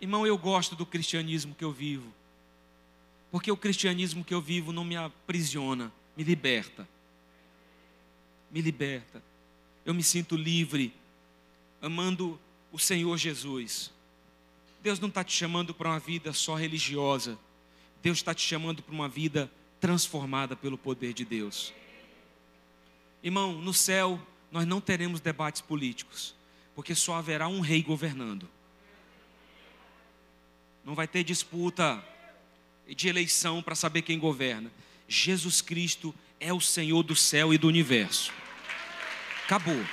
Irmão, eu gosto do cristianismo que eu vivo. Porque o cristianismo que eu vivo não me aprisiona, me liberta. Me liberta. Eu me sinto livre, amando o Senhor Jesus. Deus não está te chamando para uma vida só religiosa. Deus está te chamando para uma vida transformada pelo poder de Deus. Irmão, no céu nós não teremos debates políticos, porque só haverá um rei governando. Não vai ter disputa de eleição para saber quem governa. Jesus Cristo é o Senhor do céu e do universo. Acabou.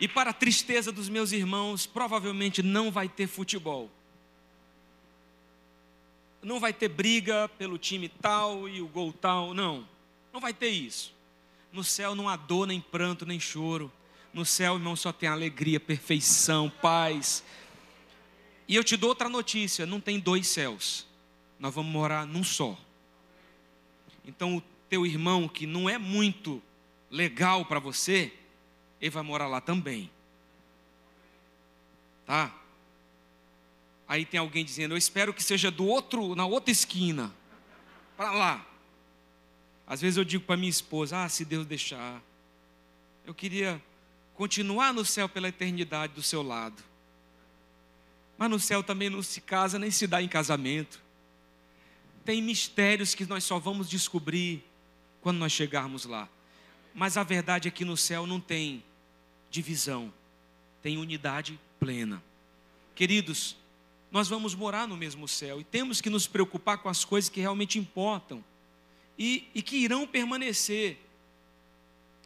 E para a tristeza dos meus irmãos, provavelmente não vai ter futebol. Não vai ter briga pelo time tal e o gol tal, não. Não vai ter isso. No céu não há dor, nem pranto, nem choro. No céu, irmão, só tem alegria, perfeição, paz, e eu te dou outra notícia: não tem dois céus, nós vamos morar num só. Então, o teu irmão que não é muito legal para você, ele vai morar lá também. Tá? Aí tem alguém dizendo: Eu espero que seja do outro, na outra esquina, para lá. Às vezes eu digo para minha esposa: Ah, se Deus deixar, eu queria continuar no céu pela eternidade do seu lado. Mas no céu também não se casa nem se dá em casamento. tem mistérios que nós só vamos descobrir quando nós chegarmos lá. Mas a verdade é que no céu não tem divisão, tem unidade plena. Queridos, nós vamos morar no mesmo céu e temos que nos preocupar com as coisas que realmente importam e, e que irão permanecer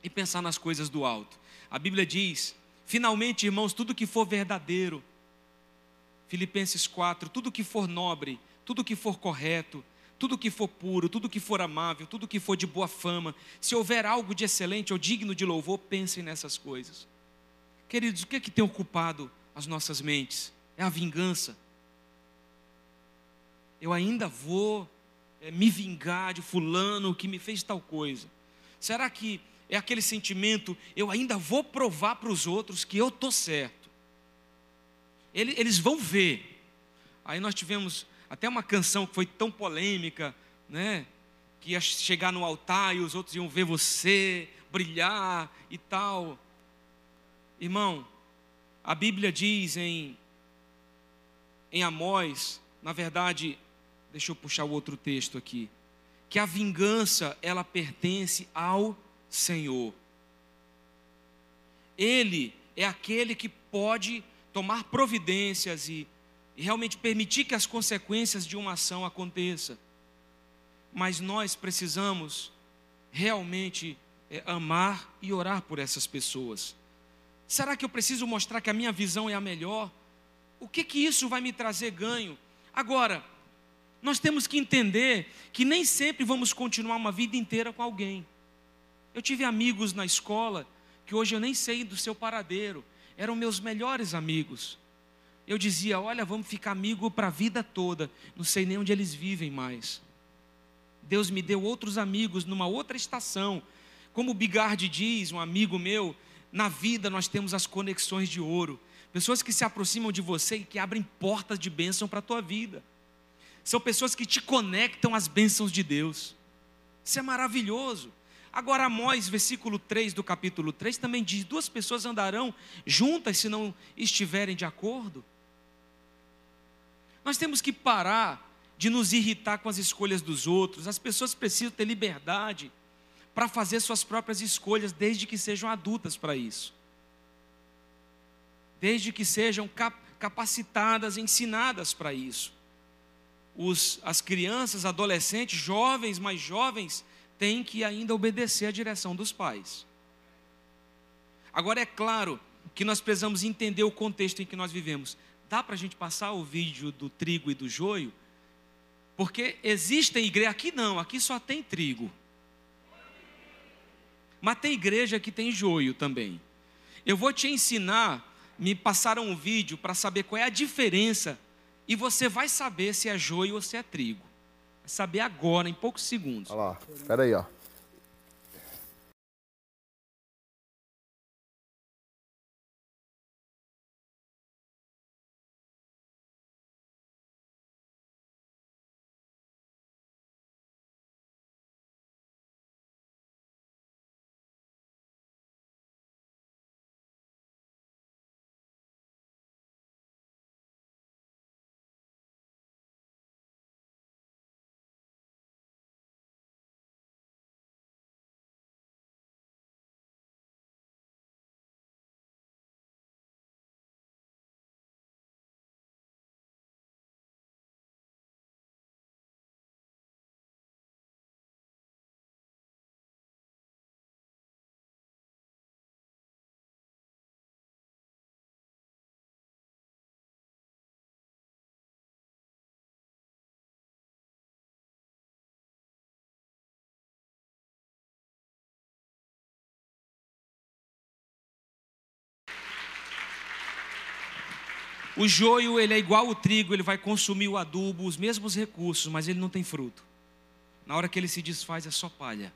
e pensar nas coisas do alto. A Bíblia diz: finalmente, irmãos, tudo que for verdadeiro, Filipenses 4, tudo que for nobre, tudo que for correto, tudo que for puro, tudo que for amável, tudo que for de boa fama, se houver algo de excelente ou digno de louvor, pensem nessas coisas. Queridos, o que é que tem ocupado as nossas mentes? É a vingança. Eu ainda vou é, me vingar de fulano que me fez tal coisa. Será que é aquele sentimento, eu ainda vou provar para os outros que eu estou certo? Eles vão ver. Aí nós tivemos até uma canção que foi tão polêmica, né? Que ia chegar no altar e os outros iam ver você brilhar e tal. Irmão, a Bíblia diz em, em Amós, na verdade, deixa eu puxar o outro texto aqui, que a vingança, ela pertence ao Senhor. Ele é aquele que pode tomar providências e realmente permitir que as consequências de uma ação aconteçam. Mas nós precisamos realmente é, amar e orar por essas pessoas. Será que eu preciso mostrar que a minha visão é a melhor? O que que isso vai me trazer ganho? Agora, nós temos que entender que nem sempre vamos continuar uma vida inteira com alguém. Eu tive amigos na escola que hoje eu nem sei do seu paradeiro, eram meus melhores amigos eu dizia: Olha, vamos ficar amigo para a vida toda. Não sei nem onde eles vivem mais. Deus me deu outros amigos numa outra estação. Como o Bigard diz, um amigo meu, na vida nós temos as conexões de ouro. Pessoas que se aproximam de você e que abrem portas de bênção para a tua vida. São pessoas que te conectam às bênçãos de Deus. Isso é maravilhoso. Agora, Amós, versículo 3 do capítulo 3, também diz: duas pessoas andarão juntas se não estiverem de acordo. Nós temos que parar de nos irritar com as escolhas dos outros. As pessoas precisam ter liberdade para fazer suas próprias escolhas, desde que sejam adultas para isso. Desde que sejam capacitadas, ensinadas para isso. Os, as crianças, adolescentes, jovens, mais jovens, têm que ainda obedecer à direção dos pais. Agora, é claro que nós precisamos entender o contexto em que nós vivemos. Dá para a gente passar o vídeo do trigo e do joio? Porque existem igrejas, aqui não, aqui só tem trigo. Mas tem igreja que tem joio também. Eu vou te ensinar, me passaram um vídeo para saber qual é a diferença e você vai saber se é joio ou se é trigo. Saber agora, em poucos segundos. Olha lá, espera aí, ó. O joio, ele é igual ao trigo, ele vai consumir o adubo, os mesmos recursos, mas ele não tem fruto. Na hora que ele se desfaz, é só palha.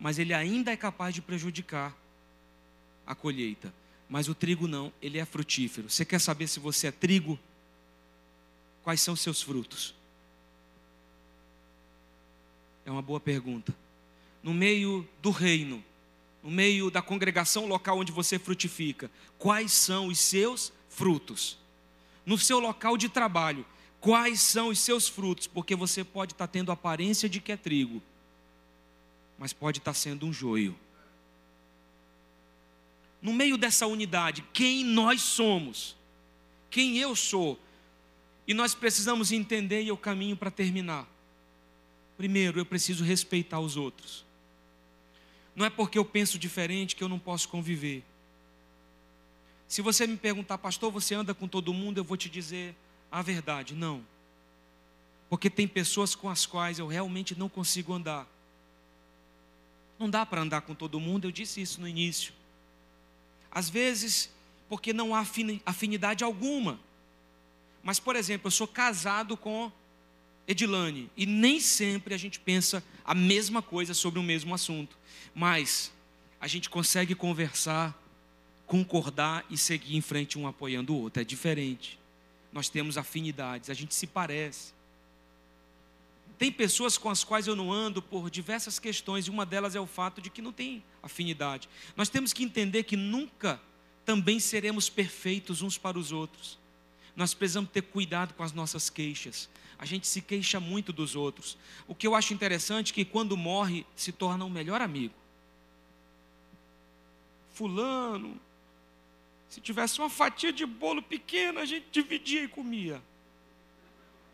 Mas ele ainda é capaz de prejudicar a colheita. Mas o trigo não, ele é frutífero. Você quer saber se você é trigo? Quais são seus frutos? É uma boa pergunta. No meio do reino, no meio da congregação local onde você frutifica, quais são os seus frutos. No seu local de trabalho, quais são os seus frutos, porque você pode estar tendo aparência de que é trigo, mas pode estar sendo um joio. No meio dessa unidade, quem nós somos, quem eu sou, e nós precisamos entender, e eu caminho para terminar. Primeiro, eu preciso respeitar os outros. Não é porque eu penso diferente que eu não posso conviver. Se você me perguntar, pastor, você anda com todo mundo, eu vou te dizer a verdade. Não. Porque tem pessoas com as quais eu realmente não consigo andar. Não dá para andar com todo mundo, eu disse isso no início. Às vezes, porque não há afinidade alguma. Mas, por exemplo, eu sou casado com Edilane e nem sempre a gente pensa a mesma coisa sobre o mesmo assunto. Mas a gente consegue conversar, concordar e seguir em frente um apoiando o outro. É diferente. Nós temos afinidades, a gente se parece. Tem pessoas com as quais eu não ando por diversas questões, e uma delas é o fato de que não tem afinidade. Nós temos que entender que nunca também seremos perfeitos uns para os outros. Nós precisamos ter cuidado com as nossas queixas. A gente se queixa muito dos outros. O que eu acho interessante é que quando morre, se torna um melhor amigo. Fulano, se tivesse uma fatia de bolo pequena, a gente dividia e comia.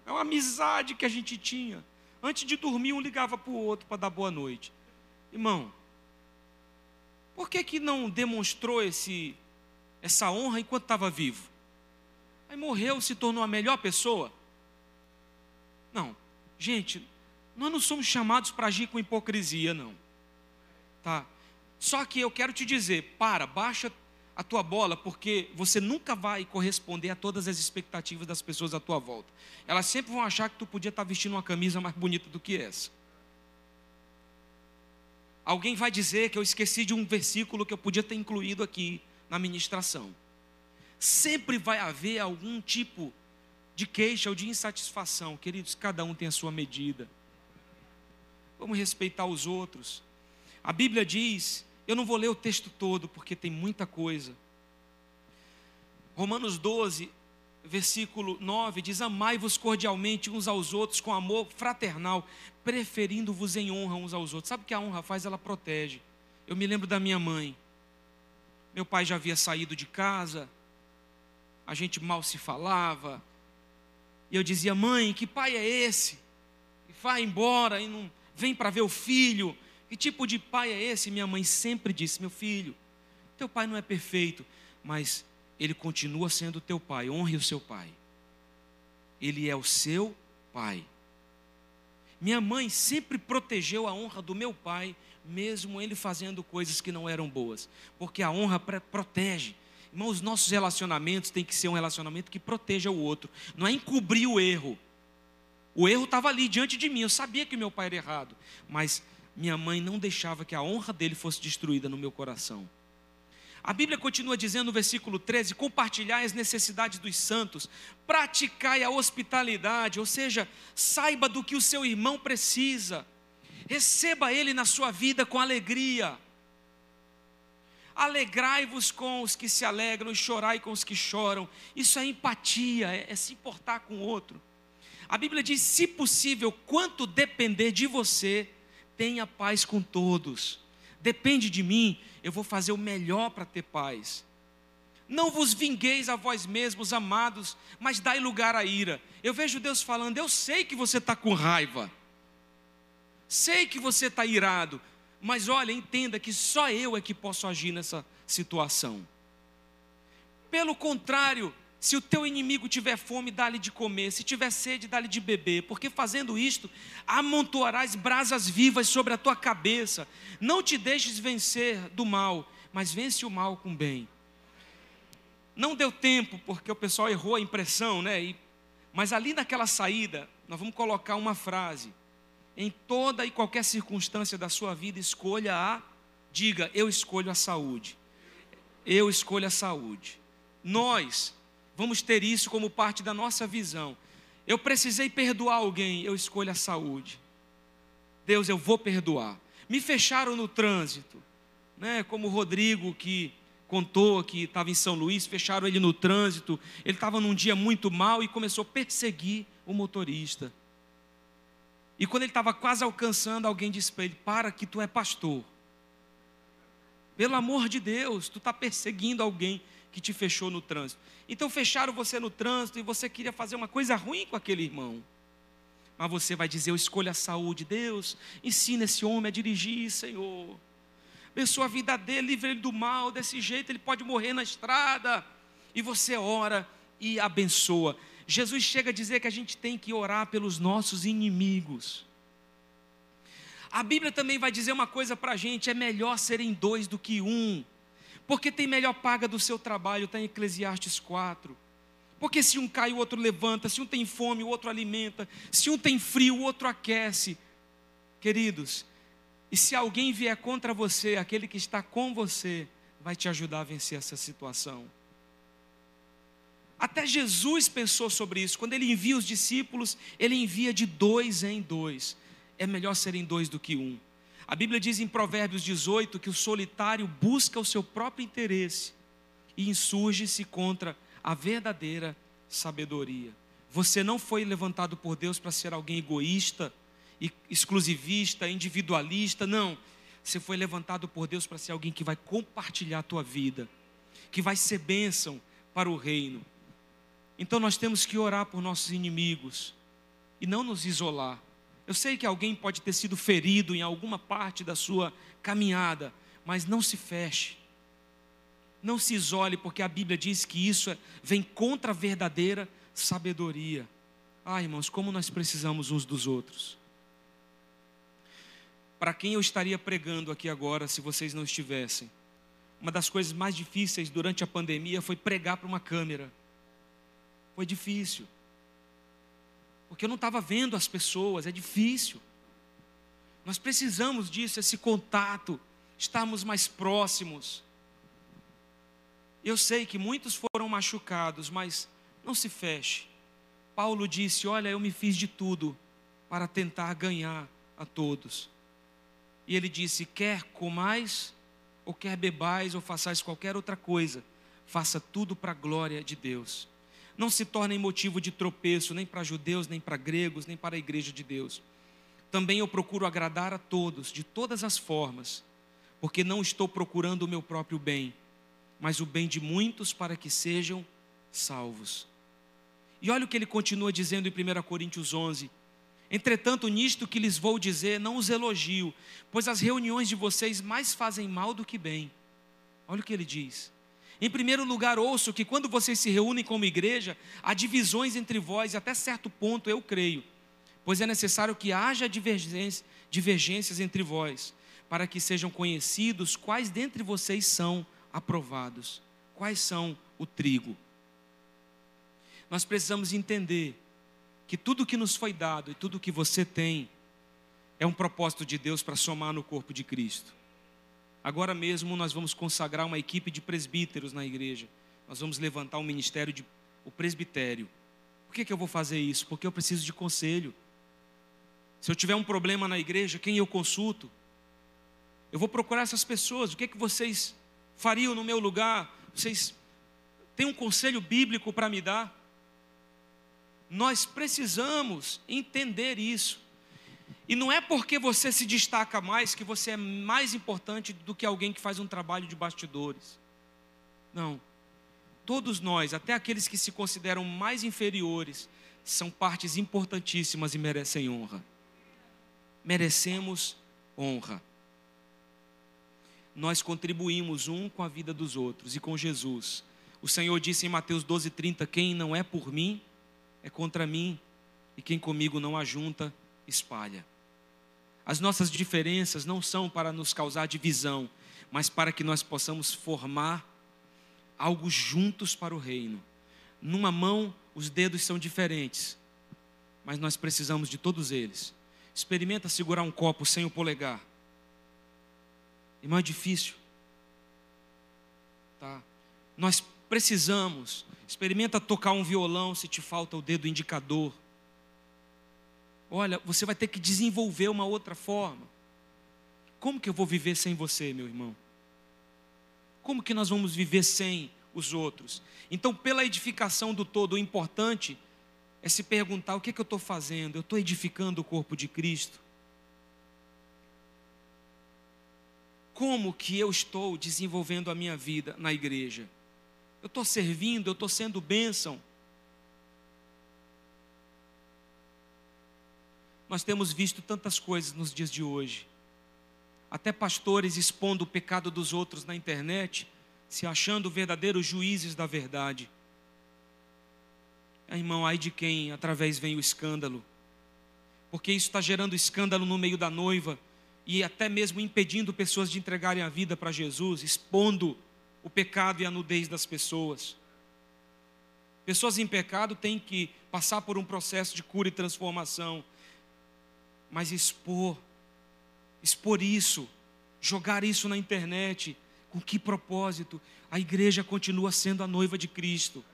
É uma amizade que a gente tinha. Antes de dormir, um ligava para o outro para dar boa noite. Irmão, por que, que não demonstrou esse, essa honra enquanto estava vivo? Aí morreu, se tornou a melhor pessoa? Não. Gente, nós não somos chamados para agir com hipocrisia, não. Tá? Só que eu quero te dizer, para, baixa a tua bola, porque você nunca vai corresponder a todas as expectativas das pessoas à tua volta. Elas sempre vão achar que tu podia estar vestindo uma camisa mais bonita do que essa. Alguém vai dizer que eu esqueci de um versículo que eu podia ter incluído aqui na ministração. Sempre vai haver algum tipo de queixa ou de insatisfação. Queridos, cada um tem a sua medida. Vamos respeitar os outros. A Bíblia diz eu não vou ler o texto todo, porque tem muita coisa. Romanos 12, versículo 9 diz: Amai-vos cordialmente uns aos outros com amor fraternal, preferindo-vos em honra uns aos outros. Sabe o que a honra faz? Ela protege. Eu me lembro da minha mãe. Meu pai já havia saído de casa, a gente mal se falava. E eu dizia: Mãe, que pai é esse? E vai embora e não vem para ver o filho. Que tipo de pai é esse? Minha mãe sempre disse: Meu filho, teu pai não é perfeito, mas ele continua sendo teu pai. Honre o seu pai. Ele é o seu pai. Minha mãe sempre protegeu a honra do meu pai, mesmo ele fazendo coisas que não eram boas, porque a honra protege. Irmãos, os nossos relacionamentos têm que ser um relacionamento que proteja o outro, não é encobrir o erro. O erro estava ali diante de mim, eu sabia que meu pai era errado, mas minha mãe não deixava que a honra dele fosse destruída no meu coração. A Bíblia continua dizendo no versículo 13: compartilhai as necessidades dos santos, praticai a hospitalidade, ou seja, saiba do que o seu irmão precisa, receba ele na sua vida com alegria. Alegrai-vos com os que se alegram e chorai com os que choram. Isso é empatia, é, é se importar com o outro. A Bíblia diz: se possível, quanto depender de você, tenha paz com todos. Depende de mim, eu vou fazer o melhor para ter paz. Não vos vingueis a vós mesmos, amados, mas dai lugar à ira. Eu vejo Deus falando: eu sei que você está com raiva, sei que você está irado, mas olha, entenda que só eu é que posso agir nessa situação. Pelo contrário, se o teu inimigo tiver fome, dá-lhe de comer. Se tiver sede, dá-lhe de beber. Porque fazendo isto, amontoarás brasas vivas sobre a tua cabeça. Não te deixes vencer do mal, mas vence o mal com bem. Não deu tempo, porque o pessoal errou a impressão, né? E, mas ali naquela saída, nós vamos colocar uma frase. Em toda e qualquer circunstância da sua vida, escolha a, diga, eu escolho a saúde. Eu escolho a saúde. Nós vamos ter isso como parte da nossa visão. Eu precisei perdoar alguém, eu escolho a saúde. Deus, eu vou perdoar. Me fecharam no trânsito, né? Como o Rodrigo que contou que estava em São Luís, fecharam ele no trânsito, ele estava num dia muito mal e começou a perseguir o motorista. E quando ele estava quase alcançando, alguém disse para ele: Para que tu é pastor. Pelo amor de Deus, tu está perseguindo alguém que te fechou no trânsito. Então fecharam você no trânsito e você queria fazer uma coisa ruim com aquele irmão. Mas você vai dizer: Eu escolho a saúde, Deus, ensina esse homem a dirigir, Senhor. Abençoa a vida dele, livre ele do mal, desse jeito ele pode morrer na estrada. E você ora e abençoa. Jesus chega a dizer que a gente tem que orar pelos nossos inimigos. A Bíblia também vai dizer uma coisa para a gente: é melhor serem dois do que um, porque tem melhor paga do seu trabalho, está em Eclesiastes 4. Porque se um cai, o outro levanta, se um tem fome, o outro alimenta, se um tem frio, o outro aquece. Queridos, e se alguém vier contra você, aquele que está com você, vai te ajudar a vencer essa situação. Até Jesus pensou sobre isso. Quando ele envia os discípulos, ele envia de dois em dois. É melhor serem dois do que um. A Bíblia diz em Provérbios 18 que o solitário busca o seu próprio interesse e insurge-se contra a verdadeira sabedoria. Você não foi levantado por Deus para ser alguém egoísta, exclusivista, individualista, não. Você foi levantado por Deus para ser alguém que vai compartilhar a tua vida, que vai ser bênção para o reino. Então nós temos que orar por nossos inimigos e não nos isolar. Eu sei que alguém pode ter sido ferido em alguma parte da sua caminhada, mas não se feche. Não se isole, porque a Bíblia diz que isso é, vem contra a verdadeira sabedoria. Ah, irmãos, como nós precisamos uns dos outros. Para quem eu estaria pregando aqui agora se vocês não estivessem? Uma das coisas mais difíceis durante a pandemia foi pregar para uma câmera. Foi difícil. Porque eu não estava vendo as pessoas, é difícil. Nós precisamos disso, esse contato, estarmos mais próximos. Eu sei que muitos foram machucados, mas não se feche. Paulo disse: Olha, eu me fiz de tudo para tentar ganhar a todos. E ele disse: Quer comais, ou quer bebais, ou façais qualquer outra coisa, faça tudo para a glória de Deus. Não se tornem motivo de tropeço, nem para judeus, nem para gregos, nem para a igreja de Deus. Também eu procuro agradar a todos, de todas as formas, porque não estou procurando o meu próprio bem mas o bem de muitos para que sejam salvos. E olha o que ele continua dizendo em 1 Coríntios 11: Entretanto, nisto que lhes vou dizer, não os elogio, pois as reuniões de vocês mais fazem mal do que bem. Olha o que ele diz. Em primeiro lugar, ouço que quando vocês se reúnem como igreja, há divisões entre vós, até certo ponto eu creio, pois é necessário que haja divergências, divergências entre vós, para que sejam conhecidos quais dentre vocês são aprovados. Quais são o trigo? Nós precisamos entender que tudo que nos foi dado e tudo que você tem é um propósito de Deus para somar no corpo de Cristo. Agora mesmo nós vamos consagrar uma equipe de presbíteros na igreja. Nós vamos levantar um ministério de o presbitério. Por que, que eu vou fazer isso? Porque eu preciso de conselho. Se eu tiver um problema na igreja, quem eu consulto? Eu vou procurar essas pessoas. O que, que vocês fariam no meu lugar? Vocês têm um conselho bíblico para me dar? Nós precisamos entender isso. E não é porque você se destaca mais que você é mais importante do que alguém que faz um trabalho de bastidores. Não. Todos nós, até aqueles que se consideram mais inferiores, são partes importantíssimas e merecem honra. Merecemos honra nós contribuímos um com a vida dos outros e com Jesus. O Senhor disse em Mateus 12:30: Quem não é por mim, é contra mim, e quem comigo não ajunta, espalha. As nossas diferenças não são para nos causar divisão, mas para que nós possamos formar algo juntos para o reino. Numa mão, os dedos são diferentes, mas nós precisamos de todos eles. Experimenta segurar um copo sem o polegar Irmão, é difícil. Tá? Nós precisamos. Experimenta tocar um violão se te falta o dedo indicador. Olha, você vai ter que desenvolver uma outra forma. Como que eu vou viver sem você, meu irmão? como que nós vamos viver sem os outros? Então, pela edificação do todo, o importante é se perguntar: o que, é que eu estou fazendo? Eu estou edificando o corpo de Cristo? Como que eu estou desenvolvendo a minha vida na igreja? Eu estou servindo, eu estou sendo bênção. Nós temos visto tantas coisas nos dias de hoje. Até pastores expondo o pecado dos outros na internet, se achando verdadeiros juízes da verdade. Ah, irmão, ai de quem através vem o escândalo. Porque isso está gerando escândalo no meio da noiva e até mesmo impedindo pessoas de entregarem a vida para Jesus, expondo o pecado e a nudez das pessoas. Pessoas em pecado têm que passar por um processo de cura e transformação, mas expor, expor isso, jogar isso na internet, com que propósito? A igreja continua sendo a noiva de Cristo,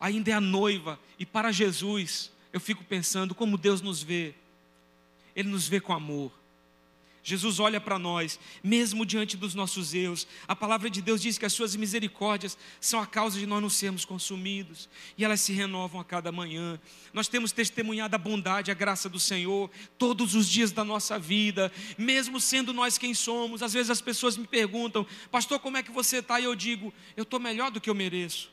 ainda é a noiva, e para Jesus, eu fico pensando como Deus nos vê, Ele nos vê com amor. Jesus olha para nós, mesmo diante dos nossos erros. A palavra de Deus diz que as suas misericórdias são a causa de nós não sermos consumidos, e elas se renovam a cada manhã. Nós temos testemunhado a bondade, a graça do Senhor todos os dias da nossa vida, mesmo sendo nós quem somos. Às vezes as pessoas me perguntam, pastor, como é que você está? E eu digo, eu estou melhor do que eu mereço,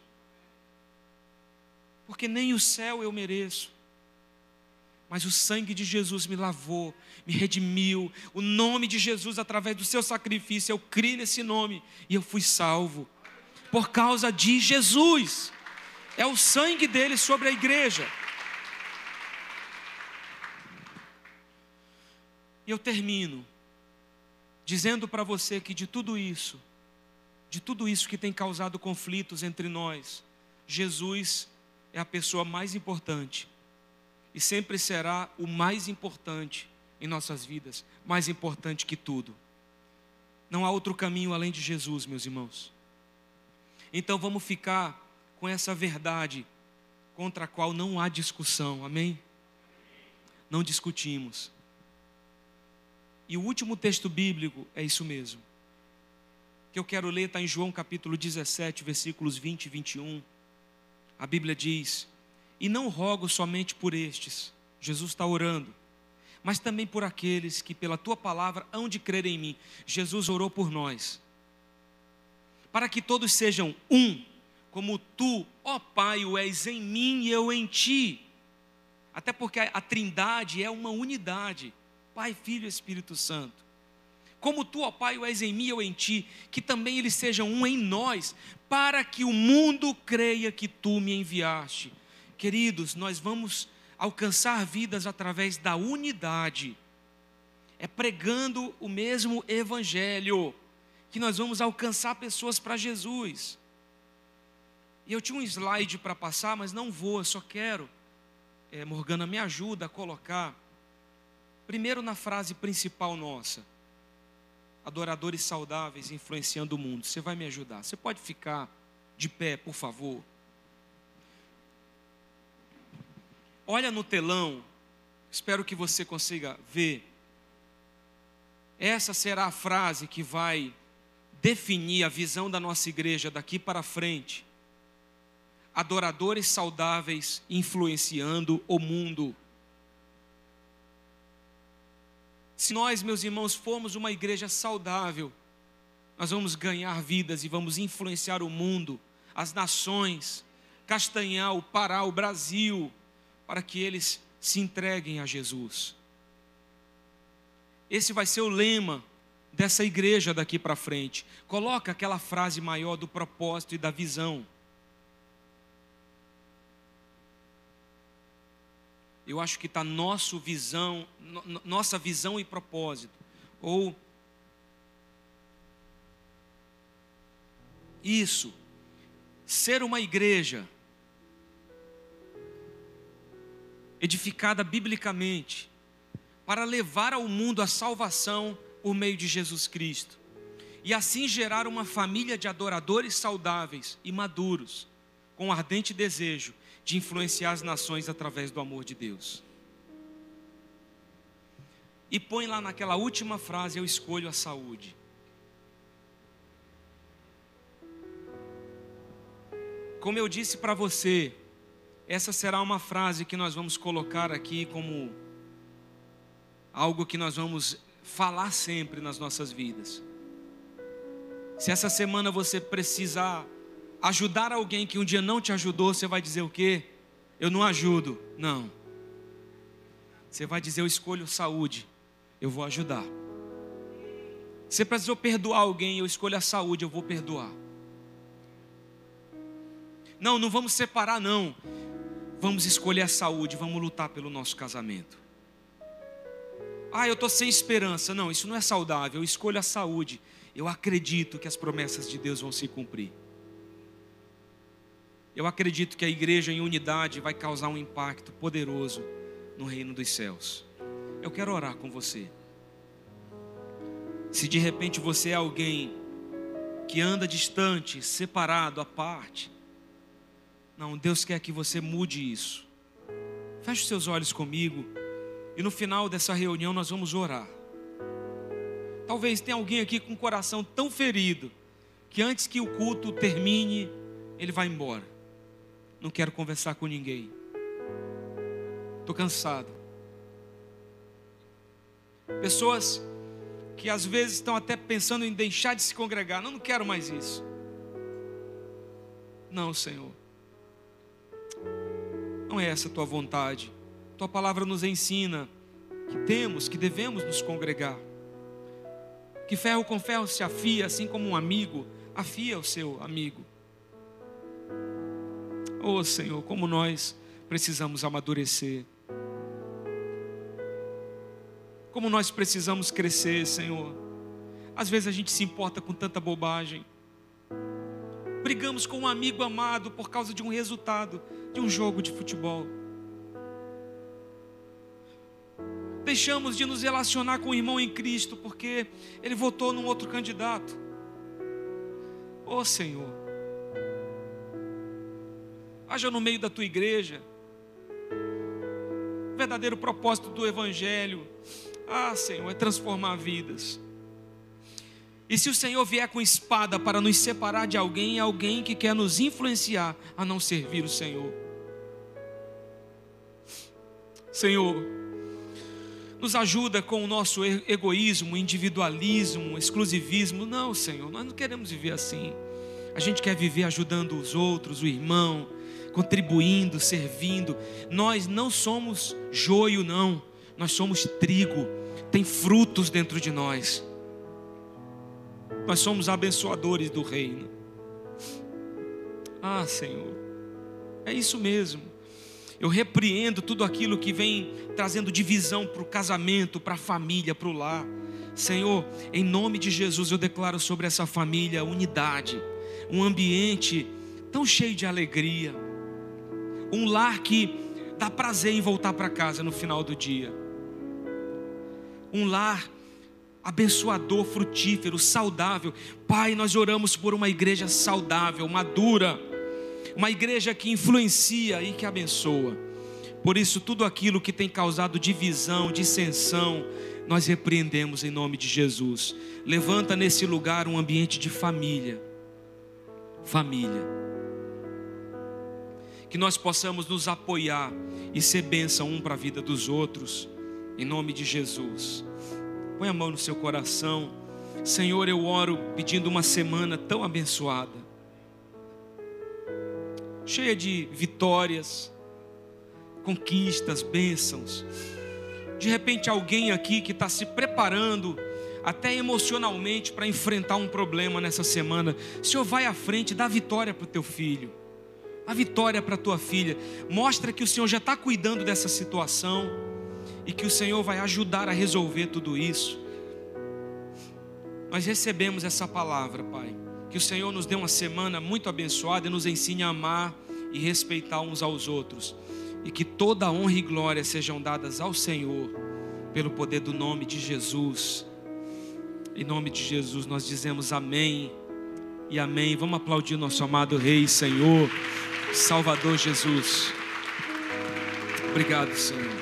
porque nem o céu eu mereço mas o sangue de Jesus me lavou, me redimiu. O nome de Jesus, através do seu sacrifício, eu criei nesse nome e eu fui salvo. Por causa de Jesus. É o sangue dele sobre a igreja. E eu termino dizendo para você que de tudo isso, de tudo isso que tem causado conflitos entre nós, Jesus é a pessoa mais importante e sempre será o mais importante em nossas vidas, mais importante que tudo. Não há outro caminho além de Jesus, meus irmãos. Então vamos ficar com essa verdade contra a qual não há discussão, amém? Não discutimos. E o último texto bíblico é isso mesmo. Que eu quero ler está em João capítulo 17, versículos 20 e 21. A Bíblia diz: e não rogo somente por estes, Jesus está orando, mas também por aqueles que pela tua palavra hão de crer em mim. Jesus orou por nós, para que todos sejam um, como tu, ó Pai, o és em mim e eu em ti. Até porque a trindade é uma unidade, Pai, Filho e Espírito Santo. Como tu, ó Pai, o és em mim e eu em ti, que também eles sejam um em nós, para que o mundo creia que tu me enviaste. Queridos, nós vamos alcançar vidas através da unidade, é pregando o mesmo evangelho, que nós vamos alcançar pessoas para Jesus. E eu tinha um slide para passar, mas não vou, eu só quero, é, Morgana, me ajuda a colocar, primeiro na frase principal nossa, adoradores saudáveis influenciando o mundo. Você vai me ajudar. Você pode ficar de pé, por favor? Olha no telão, espero que você consiga ver. Essa será a frase que vai definir a visão da nossa igreja daqui para frente. Adoradores saudáveis influenciando o mundo. Se nós, meus irmãos, formos uma igreja saudável, nós vamos ganhar vidas e vamos influenciar o mundo, as nações, Castanhal, Pará, o Brasil, para que eles se entreguem a Jesus. Esse vai ser o lema dessa igreja daqui para frente. Coloca aquela frase maior do propósito e da visão. Eu acho que está nossa visão, no, nossa visão e propósito. Ou isso, ser uma igreja edificada biblicamente, para levar ao mundo a salvação por meio de Jesus Cristo, e assim gerar uma família de adoradores saudáveis e maduros, com ardente desejo de influenciar as nações através do amor de Deus. E põe lá naquela última frase: Eu escolho a saúde. Como eu disse para você, essa será uma frase que nós vamos colocar aqui como algo que nós vamos falar sempre nas nossas vidas. Se essa semana você precisar ajudar alguém que um dia não te ajudou, você vai dizer o quê? Eu não ajudo. Não. Você vai dizer: Eu escolho saúde, eu vou ajudar. Você precisou perdoar alguém, eu escolho a saúde, eu vou perdoar. Não, não vamos separar, não. Vamos escolher a saúde, vamos lutar pelo nosso casamento. Ah, eu estou sem esperança. Não, isso não é saudável. Eu escolho a saúde. Eu acredito que as promessas de Deus vão se cumprir. Eu acredito que a igreja em unidade vai causar um impacto poderoso no reino dos céus. Eu quero orar com você. Se de repente você é alguém que anda distante, separado, à parte, não, Deus quer que você mude isso. Feche os seus olhos comigo e no final dessa reunião nós vamos orar. Talvez tenha alguém aqui com o coração tão ferido que antes que o culto termine, ele vai embora. Não quero conversar com ninguém. Estou cansado. Pessoas que às vezes estão até pensando em deixar de se congregar. Não, não quero mais isso. Não, Senhor. Não é essa a tua vontade. Tua palavra nos ensina que temos, que devemos nos congregar. Que ferro com ferro se afia, assim como um amigo afia o seu amigo. Oh Senhor, como nós precisamos amadurecer. Como nós precisamos crescer, Senhor. Às vezes a gente se importa com tanta bobagem. Brigamos com um amigo amado por causa de um resultado de um jogo de futebol. Deixamos de nos relacionar com o irmão em Cristo porque ele votou num outro candidato. Oh Senhor, haja no meio da tua igreja. O verdadeiro propósito do Evangelho, ah Senhor, é transformar vidas. E se o Senhor vier com espada para nos separar de alguém, é alguém que quer nos influenciar a não servir o Senhor. Senhor, nos ajuda com o nosso egoísmo, individualismo, exclusivismo. Não, Senhor, nós não queremos viver assim. A gente quer viver ajudando os outros, o irmão, contribuindo, servindo. Nós não somos joio, não. Nós somos trigo. Tem frutos dentro de nós. Nós somos abençoadores do reino. Ah, Senhor, é isso mesmo. Eu repreendo tudo aquilo que vem trazendo divisão para o casamento, para a família, para o lar. Senhor, em nome de Jesus eu declaro sobre essa família unidade, um ambiente tão cheio de alegria, um lar que dá prazer em voltar para casa no final do dia, um lar abençoador, frutífero, saudável. Pai, nós oramos por uma igreja saudável, madura, uma igreja que influencia e que abençoa. Por isso, tudo aquilo que tem causado divisão, dissensão, nós repreendemos em nome de Jesus. Levanta nesse lugar um ambiente de família. Família. Que nós possamos nos apoiar e ser bênção um para a vida dos outros, em nome de Jesus. Põe a mão no seu coração. Senhor, eu oro pedindo uma semana tão abençoada, cheia de vitórias, conquistas, bênçãos. De repente, alguém aqui que está se preparando, até emocionalmente, para enfrentar um problema nessa semana. Senhor, vai à frente, dá vitória para o teu filho, a vitória para a tua filha. Mostra que o Senhor já está cuidando dessa situação e que o Senhor vai ajudar a resolver tudo isso. Nós recebemos essa palavra, Pai. Que o Senhor nos dê uma semana muito abençoada e nos ensine a amar e respeitar uns aos outros. E que toda honra e glória sejam dadas ao Senhor, pelo poder do nome de Jesus. Em nome de Jesus nós dizemos amém e amém. Vamos aplaudir nosso amado Rei, Senhor, Salvador Jesus. Obrigado, Senhor.